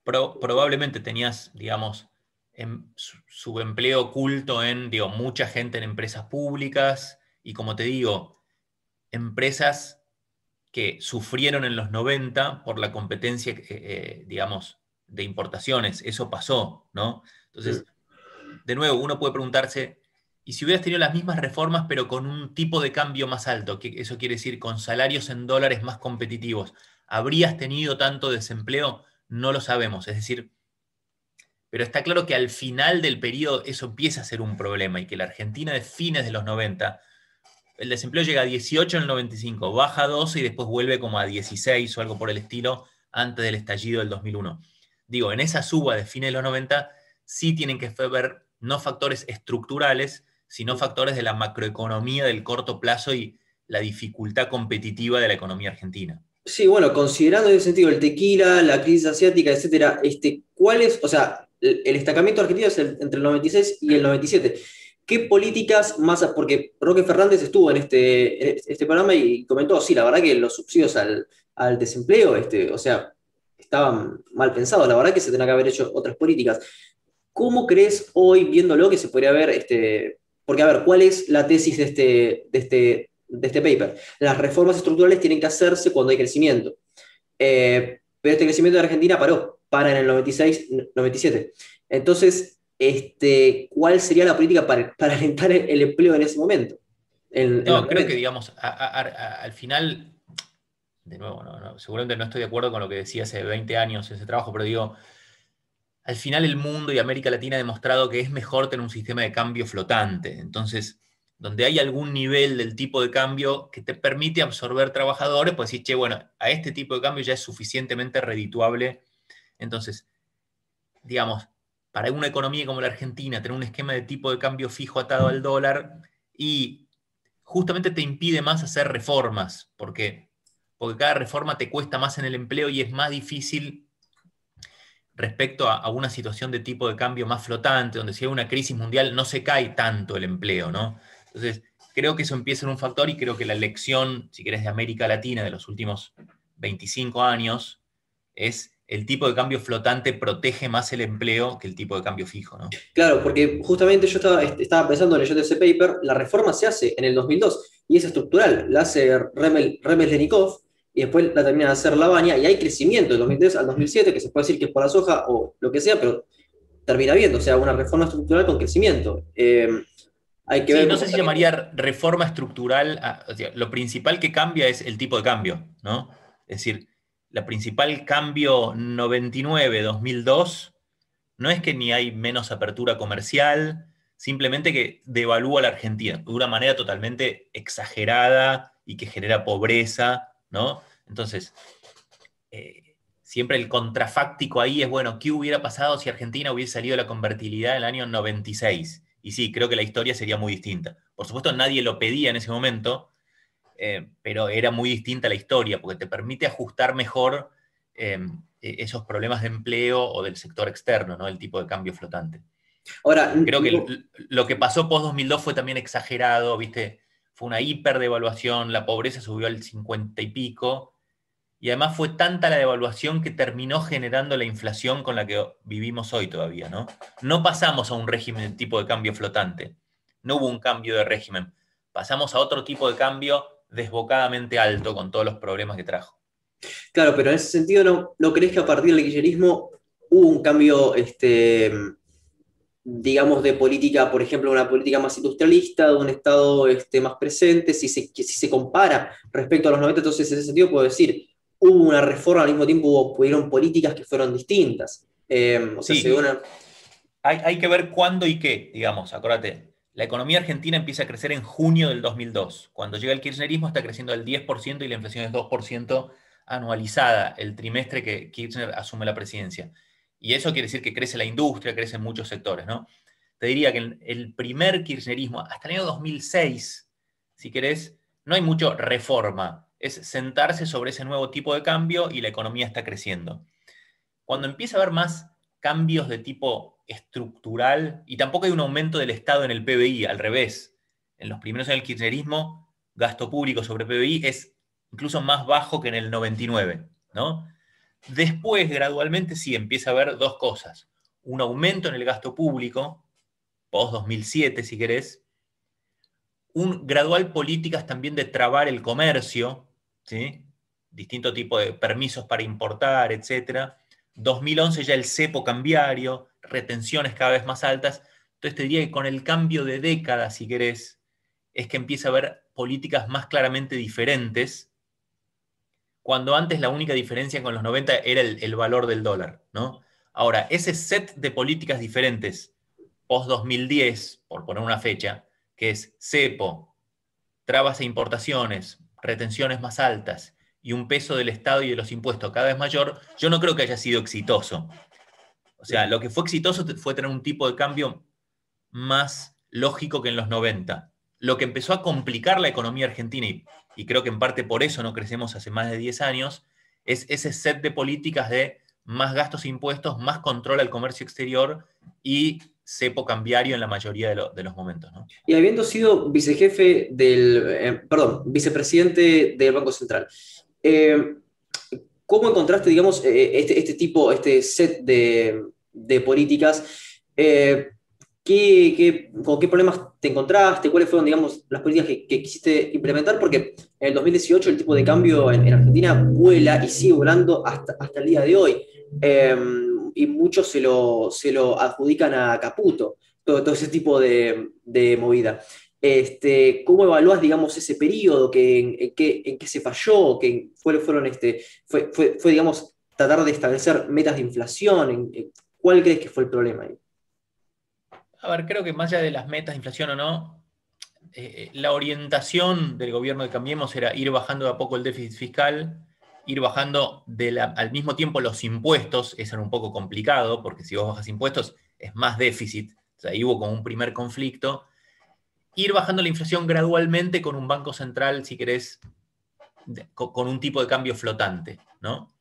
Probablemente tenías, digamos, em, subempleo oculto en, digo, mucha gente en empresas públicas y como te digo, empresas que sufrieron en los 90 por la competencia, eh, eh, digamos, de importaciones. Eso pasó, ¿no? Entonces, de nuevo, uno puede preguntarse, ¿y si hubieras tenido las mismas reformas pero con un tipo de cambio más alto? que eso quiere decir con salarios en dólares más competitivos. ¿Habrías tenido tanto desempleo? No lo sabemos. Es decir, pero está claro que al final del periodo eso empieza a ser un problema y que la Argentina de fines de los 90 el desempleo llega a 18 en el 95, baja a 12 y después vuelve como a 16 o algo por el estilo antes del estallido del 2001. Digo, en esa suba de fines de los 90 sí tienen que ver no factores estructurales, sino factores de la macroeconomía del corto plazo y la dificultad competitiva de la economía argentina. Sí, bueno, considerando en ese sentido el tequila, la crisis asiática, etcétera, este, ¿cuál es, o sea, el, destacamiento argentino es entre el 96 y el 97? ¿Qué políticas más? Porque Roque Fernández estuvo en este, este programa y comentó, sí, la verdad que los subsidios al, desempleo, este, o sea, estaban mal pensados, la verdad que se tenía que haber hecho otras políticas. ¿Cómo crees hoy, viéndolo, que se podría ver, este, porque a ver, ¿cuál es la tesis de este, de este, de este paper? Las reformas estructurales tienen que hacerse cuando hay crecimiento. Eh, pero este crecimiento de Argentina paró, para en el 96, 97. Entonces, este, ¿cuál sería la política para, *laughs* para alentar el, empleo en ese momento? no, creo que, digamos, al final, de nuevo, seguramente no estoy de acuerdo con lo que decía hace 20 años ese trabajo, pero digo, al final el mundo y América Latina ha demostrado que es mejor tener un sistema de cambio flotante. Entonces, donde hay algún nivel del tipo de cambio que te permite absorber trabajadores, pues decir, che, bueno, a este tipo de cambio ya es suficientemente redituable. Entonces, digamos, para una economía como la Argentina, tener un esquema de tipo de cambio fijo atado al dólar y justamente te impide más hacer reformas, porque, porque cada reforma te cuesta más en el empleo y es más difícil respecto a, una situación de tipo de cambio más flotante, donde si hay una crisis mundial no se cae tanto el empleo, ¿no? Entonces, creo que eso empieza en un factor y creo que la lección, si querés, de América Latina de los últimos 25 años es el tipo de cambio flotante protege más el empleo que el tipo de cambio fijo, ¿no? Claro, porque justamente yo estaba, estaba pensando leyendo ese paper, la reforma se hace en el 2002 y es estructural, la hace Remel, Remel Lenikov y después la termina de hacer Lavagna y hay crecimiento del 2003 al 2007, que se puede decir que es por la soja o lo que sea, pero termina viendo, o sea, una reforma estructural con crecimiento. Eh, hay que no sé si llamaría reforma estructural, lo principal que cambia es el tipo de cambio, ¿no? Es decir, la principal cambio 99-2002 no es que ni hay menos apertura comercial, simplemente que devalúa a la Argentina de una manera totalmente exagerada y que genera pobreza, ¿no? Entonces, eh, siempre el contrafáctico ahí es, bueno, ¿qué hubiera pasado si Argentina hubiese salido de la convertibilidad en el año 96? Y sí, creo que la historia sería muy distinta. Por supuesto, nadie lo pedía en ese momento, eh, pero era muy distinta la historia, porque te permite ajustar mejor eh, e-, esos problemas de empleo o del sector externo, ¿no? El tipo de cambio flotante. Ahora, creo que lo que pasó post 2002 fue también exagerado, ¿viste? Fue una hiperdevaluación, la pobreza subió al 50 y pico, y además fue tanta la devaluación que terminó generando la inflación con la que vivimos hoy todavía, ¿no? No pasamos a un régimen de tipo de cambio flotante, no hubo un cambio de régimen, pasamos a otro tipo de cambio desbocadamente alto con todos los problemas que trajo. Claro, pero en ese sentido, ¿no, ¿no crees que a partir del kirchnerismo hubo un cambio, este, digamos, de política, por ejemplo, una política más industrialista, de un Estado este, más presente, si se, si se compara respecto a los 90, entonces en ese sentido puedo decir, hubo una reforma, al mismo tiempo hubo, políticas que fueron distintas. Eh, hay, hay que ver cuándo y qué, digamos, acuérdate, la economía argentina empieza a crecer en junio del 2002. Cuando llega el kirchnerismo está creciendo al 10% y la inflación es 2% anualizada el trimestre que Kirchner asume la presidencia. Y eso quiere decir que crece la industria, crece en muchos sectores. ¿no? Te diría que el primer kirchnerismo, hasta el año 2006, si querés, no hay mucho reforma. Es sentarse sobre ese nuevo tipo de cambio y la economía está creciendo. Cuando empieza a haber más cambios de tipo estructural y tampoco hay un aumento del Estado en el PBI, al revés. En los primeros años del kirchnerismo, gasto público sobre PBI es incluso más bajo que en el 99, ¿no? Después, gradualmente, sí empieza a haber dos cosas. Un aumento en el gasto público, post-2007, si querés, un gradual políticas también de trabar el comercio, ¿sí? distinto tipo de permisos para importar, etc. 2011 ya el cepo cambiario, retenciones cada vez más altas. Entonces te diría que con el cambio de década, si querés, es que empieza a haber políticas más claramente diferentes, cuando antes la única diferencia con los 90 era el, valor del dólar, ¿no? Ahora, ese set de políticas diferentes, post-2010, por poner una fecha, que es cepo, trabas e importaciones, retenciones más altas y un peso del Estado y de los impuestos cada vez mayor, yo no creo que haya sido exitoso. O sea, lo que fue exitoso fue tener un tipo de cambio más lógico que en los 90. Lo que empezó a complicar la economía argentina, y, creo que en parte por eso no crecemos hace más de 10 años, es ese set de políticas de más gastos e impuestos, más control al comercio exterior y cepo cambiario en la mayoría de, los momentos. Y habiendo sido vicejefe del, eh, perdón, vicepresidente del Banco Central, eh, ¿cómo encontraste, digamos, eh, este, este, tipo, este set de, de políticas. Eh, ¿qué, con qué problemas te encontraste? ¿Cuáles fueron, digamos, las políticas que, quisiste implementar? Porque en el 2018 el tipo de cambio en, Argentina vuela y sigue volando hasta, hasta el día de hoy. Y muchos se lo, se lo adjudican a Caputo, todo, ese tipo de, de movida. Este, ¿Cómo evalúas, digamos, ese periodo? Que, en, qué, en qué se falló? Que fueron, este, fue, fue, fue, digamos, tratar de establecer metas de inflación? ¿Cuál crees que fue el problema ahí? A ver, creo que más allá de las metas de inflación o no, eh, la orientación del gobierno de Cambiemos era ir bajando de a poco el déficit fiscal, ir bajando al mismo tiempo los impuestos, eso era un poco complicado, porque si vos bajas impuestos es más déficit, o sea, ahí hubo como un primer conflicto, ir bajando la inflación gradualmente con un banco central, si querés, con un tipo de cambio flotante, ¿no?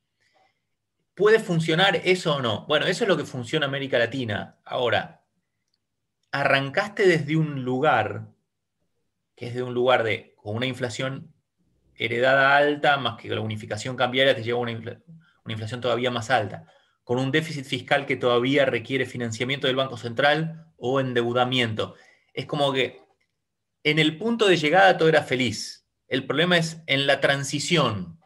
¿Puede funcionar eso o no? Bueno, eso es lo que funciona en América Latina. Ahora, arrancaste desde un lugar, que es de un lugar de, con una inflación heredada alta, más que la unificación cambiaria te lleva a una, inflación todavía más alta, con un déficit fiscal que todavía requiere financiamiento del Banco Central o endeudamiento. Es como que en el punto de llegada todo era feliz. El problema es en la transición.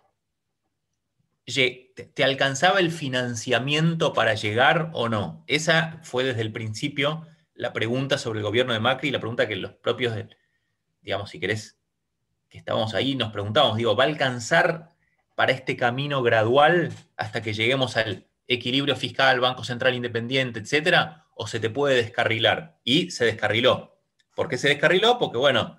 ¿Te alcanzaba el financiamiento para llegar o no? Esa fue desde el principio la pregunta sobre el gobierno de Macri y la pregunta que los propios, digamos, si querés, que estábamos ahí, nos preguntábamos, digo, ¿va a alcanzar para este camino gradual hasta que lleguemos al equilibrio fiscal, Banco Central Independiente, etcétera? ¿O se te puede descarrilar? Y se descarriló. ¿Por qué se descarriló? Porque, bueno,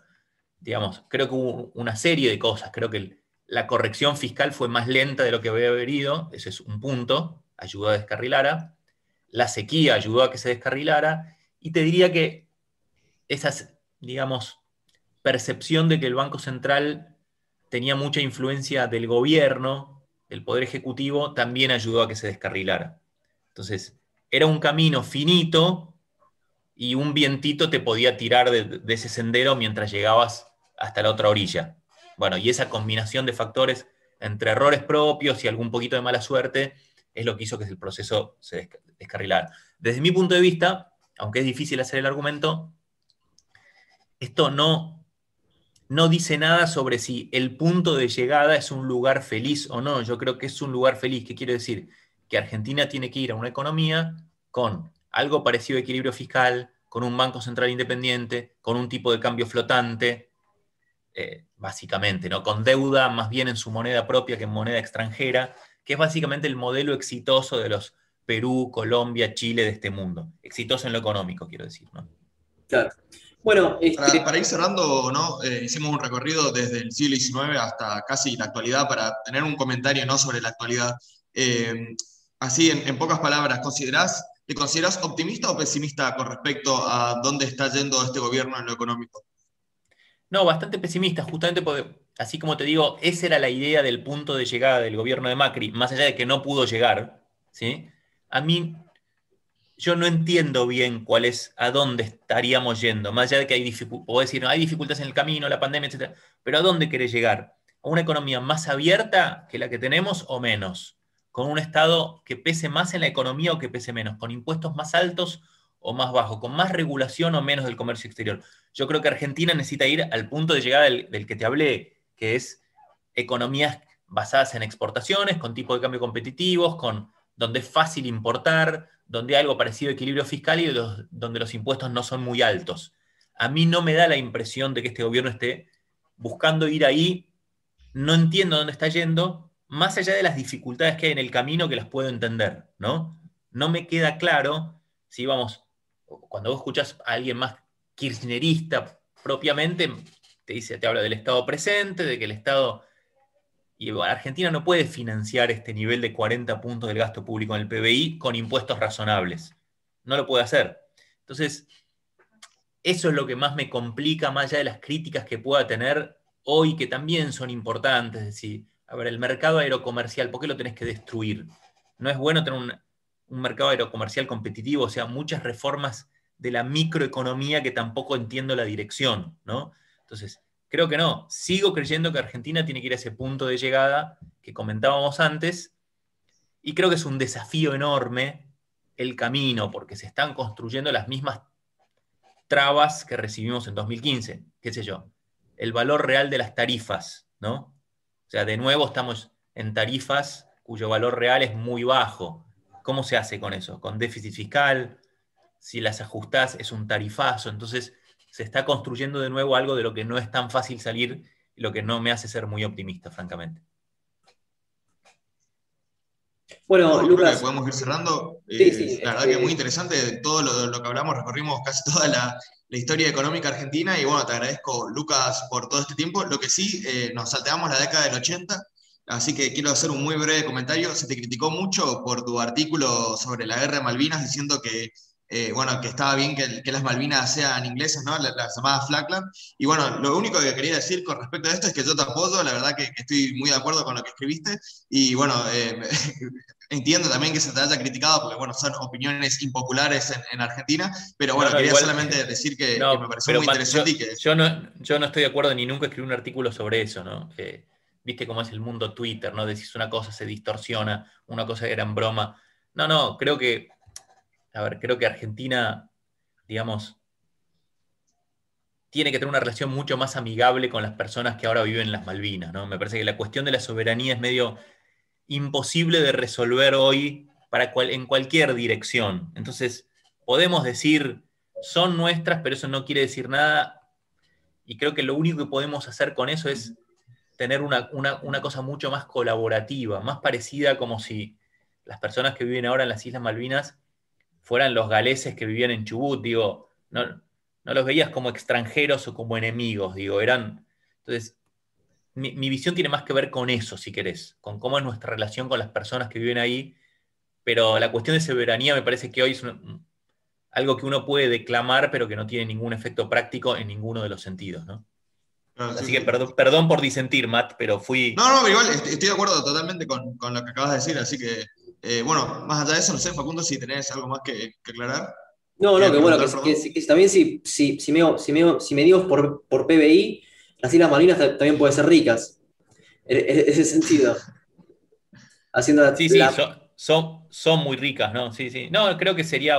digamos, creo que hubo una serie de cosas. Creo que la corrección fiscal fue más lenta de lo que había haber ido, ese es un punto, ayudó a descarrilar. La sequía ayudó a que se descarrilara. Y te diría que esa, digamos, percepción de que el Banco Central tenía mucha influencia del gobierno, del Poder Ejecutivo, también ayudó a que se descarrilara. Entonces, era un camino finito y un vientito te podía tirar de, ese sendero mientras llegabas hasta la otra orilla. Bueno, y esa combinación de factores entre errores propios y algún poquito de mala suerte es lo que hizo que el proceso se descarrilara. Desde mi punto de vista, aunque es difícil hacer el argumento, esto no, no dice nada sobre si el punto de llegada es un lugar feliz o no. Yo creo que es un lugar feliz. ¿Qué quiere decir? Que Argentina tiene que ir a una economía con algo parecido a equilibrio fiscal, con un banco central independiente, con un tipo de cambio flotante, eh, básicamente, ¿no? con deuda más bien en su moneda propia que en moneda extranjera, que es básicamente el modelo exitoso de los Perú, Colombia, Chile de este mundo. Exitoso en lo económico, quiero decir. ¿no? Claro. Bueno, este para, ir cerrando, ¿no? Eh, hicimos un recorrido desde el siglo XIX hasta casi la actualidad para tener un comentario ¿no? sobre la actualidad. Eh, así, en, en, pocas palabras, ¿considerás, ¿te consideras optimista o pesimista con respecto a dónde está yendo este gobierno en lo económico? No, bastante pesimista, justamente porque, así como te digo, esa era la idea del punto de llegada del gobierno de Macri, más allá de que no pudo llegar, ¿sí? a mí yo no entiendo bien cuál es, a dónde estaríamos yendo, más allá de que hay dificultades, decir, hay dificultades en el camino, la pandemia, etc. Pero ¿a dónde querés llegar? ¿A una economía más abierta que la que tenemos o menos? ¿Con un Estado que pese más en la economía o que pese menos? ¿Con impuestos más altos o más bajos? ¿Con más regulación o menos del comercio exterior? Yo creo que Argentina necesita ir al punto de llegada del, del que te hablé, que es economías basadas en exportaciones, con tipos de cambio competitivos, con donde es fácil importar, donde hay algo parecido a equilibrio fiscal y donde los impuestos no son muy altos. A mí no me da la impresión de que este gobierno esté buscando ir ahí, no entiendo dónde está yendo, más allá de las dificultades que hay en el camino que las puedo entender, ¿no? No me queda claro si vamos, cuando vos escuchas a alguien más kirchnerista propiamente, te dice, te habla del Estado presente, de que el Estado y Argentina no puede financiar este nivel de 40 puntos del gasto público en el PBI con impuestos razonables. No lo puede hacer. Entonces, eso es lo que más me complica, más allá de las críticas que pueda tener hoy, que también son importantes. Es decir, a ver, el mercado aerocomercial, ¿por qué lo tenés que destruir? No es bueno tener un, un mercado aerocomercial competitivo, o sea, muchas reformas de la microeconomía que tampoco entiendo la dirección, ¿no? Entonces, Creo que no. Sigo creyendo que Argentina tiene que ir a ese punto de llegada que comentábamos antes. Y creo que es un desafío enorme el camino, porque se están construyendo las mismas trabas que recibimos en 2015. ¿Qué sé yo? El valor real de las tarifas, ¿no? O sea, de nuevo estamos en tarifas cuyo valor real es muy bajo. ¿Cómo se hace con eso? Con déficit fiscal, si las ajustás es un tarifazo. Entonces, se está construyendo de nuevo algo de lo que no es tan fácil salir y lo que no me hace ser muy optimista, francamente. Bueno, Lucas. podemos ir cerrando. Eh, la verdad que es muy interesante todo lo, que hablamos, recorrimos casi toda la, historia económica argentina y bueno, te agradezco, Lucas, por todo este tiempo. Lo que sí, eh, nos salteamos la década del 80, así que quiero hacer un muy breve comentario. Se te criticó mucho por tu artículo sobre la guerra de Malvinas, diciendo que eh, bueno, que estaba bien que, las Malvinas sean inglesas, ¿no? Las, llamadas Flagland. Y bueno, lo único que quería decir con respecto a esto es que yo te apoyo, la verdad que, estoy muy de acuerdo con lo que escribiste. Y bueno, eh, *laughs* entiendo también que se te haya criticado, porque bueno, son opiniones impopulares en, Argentina, pero bueno, quería solamente decir que, me pareció muy interesante. Yo, y que... yo, no, yo no estoy de acuerdo ni nunca escribí un artículo sobre eso, ¿no? Viste cómo es el mundo Twitter, ¿no? Decís una cosa, se distorsiona, una cosa era en broma. No, no, creo que a ver, creo que Argentina, digamos, tiene que tener una relación mucho más amigable con las personas que ahora viven en las Malvinas, ¿no? Me parece que la cuestión de la soberanía es medio imposible de resolver hoy para en cualquier dirección. Entonces, podemos decir, son nuestras, pero eso no quiere decir nada. Y creo que lo único que podemos hacer con eso es tener una, una cosa mucho más colaborativa, más parecida como si las personas que viven ahora en las Islas Malvinas fueran los galeses que vivían en Chubut, digo, no, no los veías como extranjeros o como enemigos, digo, eran... Entonces, mi, visión tiene más que ver con eso, si querés, con cómo es nuestra relación con las personas que viven ahí, pero la cuestión de soberanía me parece que hoy es algo que uno puede declamar, pero que no tiene ningún efecto práctico en ninguno de los sentidos, ¿no? Así que perdón, perdón, por disentir, Matt, pero fui... No, no, igual estoy de acuerdo totalmente con, con, lo que acabas de decir, así que eh, bueno, más allá de eso, no sé, Facundo, si tenés algo más que, aclarar. No, no, que bueno, que, también si, si, si, me, si, me, si medimos por, por PBI, las Islas Malvinas también pueden ser ricas. En, ese sentido. Haciendo sí, sí, son, son, muy ricas, ¿no? Sí, sí. No, creo que sería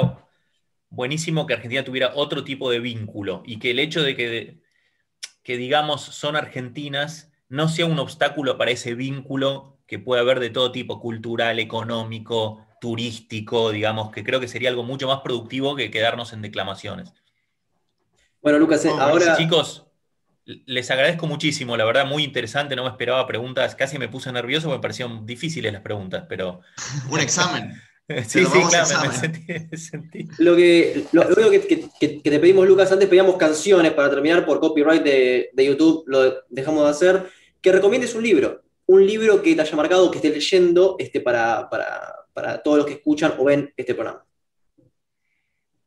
buenísimo que Argentina tuviera otro tipo de vínculo y que el hecho de que, que digamos, son argentinas no sea un obstáculo para ese vínculo que puede haber de todo tipo, cultural, económico, turístico, digamos, que creo que sería algo mucho más productivo que quedarnos en declamaciones. Bueno, Lucas, eh, ahora... Chicos, les agradezco muchísimo, la verdad, muy interesante, no me esperaba preguntas, casi me puse nervioso porque me parecían difíciles las preguntas, pero... Un examen. *laughs* sí, sí, claro, me sentí, Lo, que, lo, único que, te pedimos, Lucas, antes pedíamos canciones para terminar por copyright de, de YouTube, lo dejamos de hacer, que recomiendes un libro un libro que te haya marcado, que estés leyendo este, para, todos los que escuchan o ven este programa.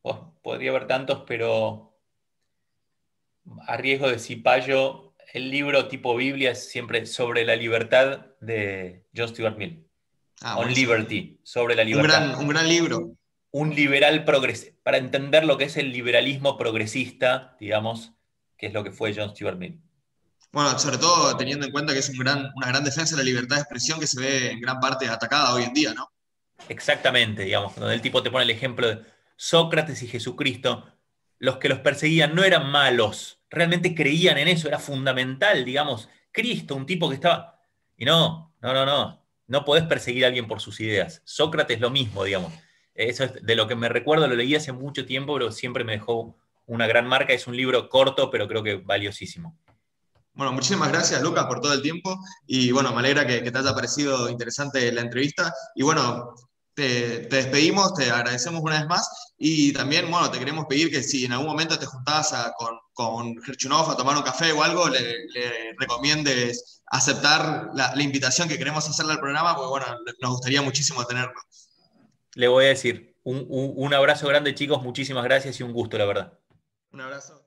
Oh, podría haber tantos, pero a riesgo de cipallo, el libro tipo Biblia es siempre sobre la libertad de John Stuart Mill. Ah, On Liberty, sobre la libertad. Un gran, libro. Un liberal progresista, para entender lo que es el liberalismo progresista, digamos, que es lo que fue John Stuart Mill. Bueno, sobre todo teniendo en cuenta que es una gran defensa de la libertad de expresión que se ve en gran parte atacada hoy en día, ¿no? Exactamente, digamos, donde el tipo te pone el ejemplo de Sócrates y Jesucristo, los que los perseguían no eran malos, realmente creían en eso, era fundamental, digamos, Cristo, un tipo que estaba... Y no, no, no, no, no podés perseguir a alguien por sus ideas. Sócrates lo mismo, digamos. Eso es de lo que me recuerdo, lo leí hace mucho tiempo, pero siempre me dejó una gran marca. Es un libro corto, pero creo que valiosísimo. Bueno, muchísimas gracias, Lucas, por todo el tiempo. Y bueno, me alegra que, te haya parecido interesante la entrevista. Y bueno, te, despedimos, te agradecemos una vez más. Y también, bueno, te queremos pedir que si en algún momento te juntabas con, con Gerchunov a tomar un café o algo, le, recomiendes aceptar la, invitación que queremos hacerle al programa, porque bueno, nos gustaría muchísimo tenerlo. Le voy a decir, un abrazo grande, chicos, muchísimas gracias y un gusto, la verdad. Un abrazo.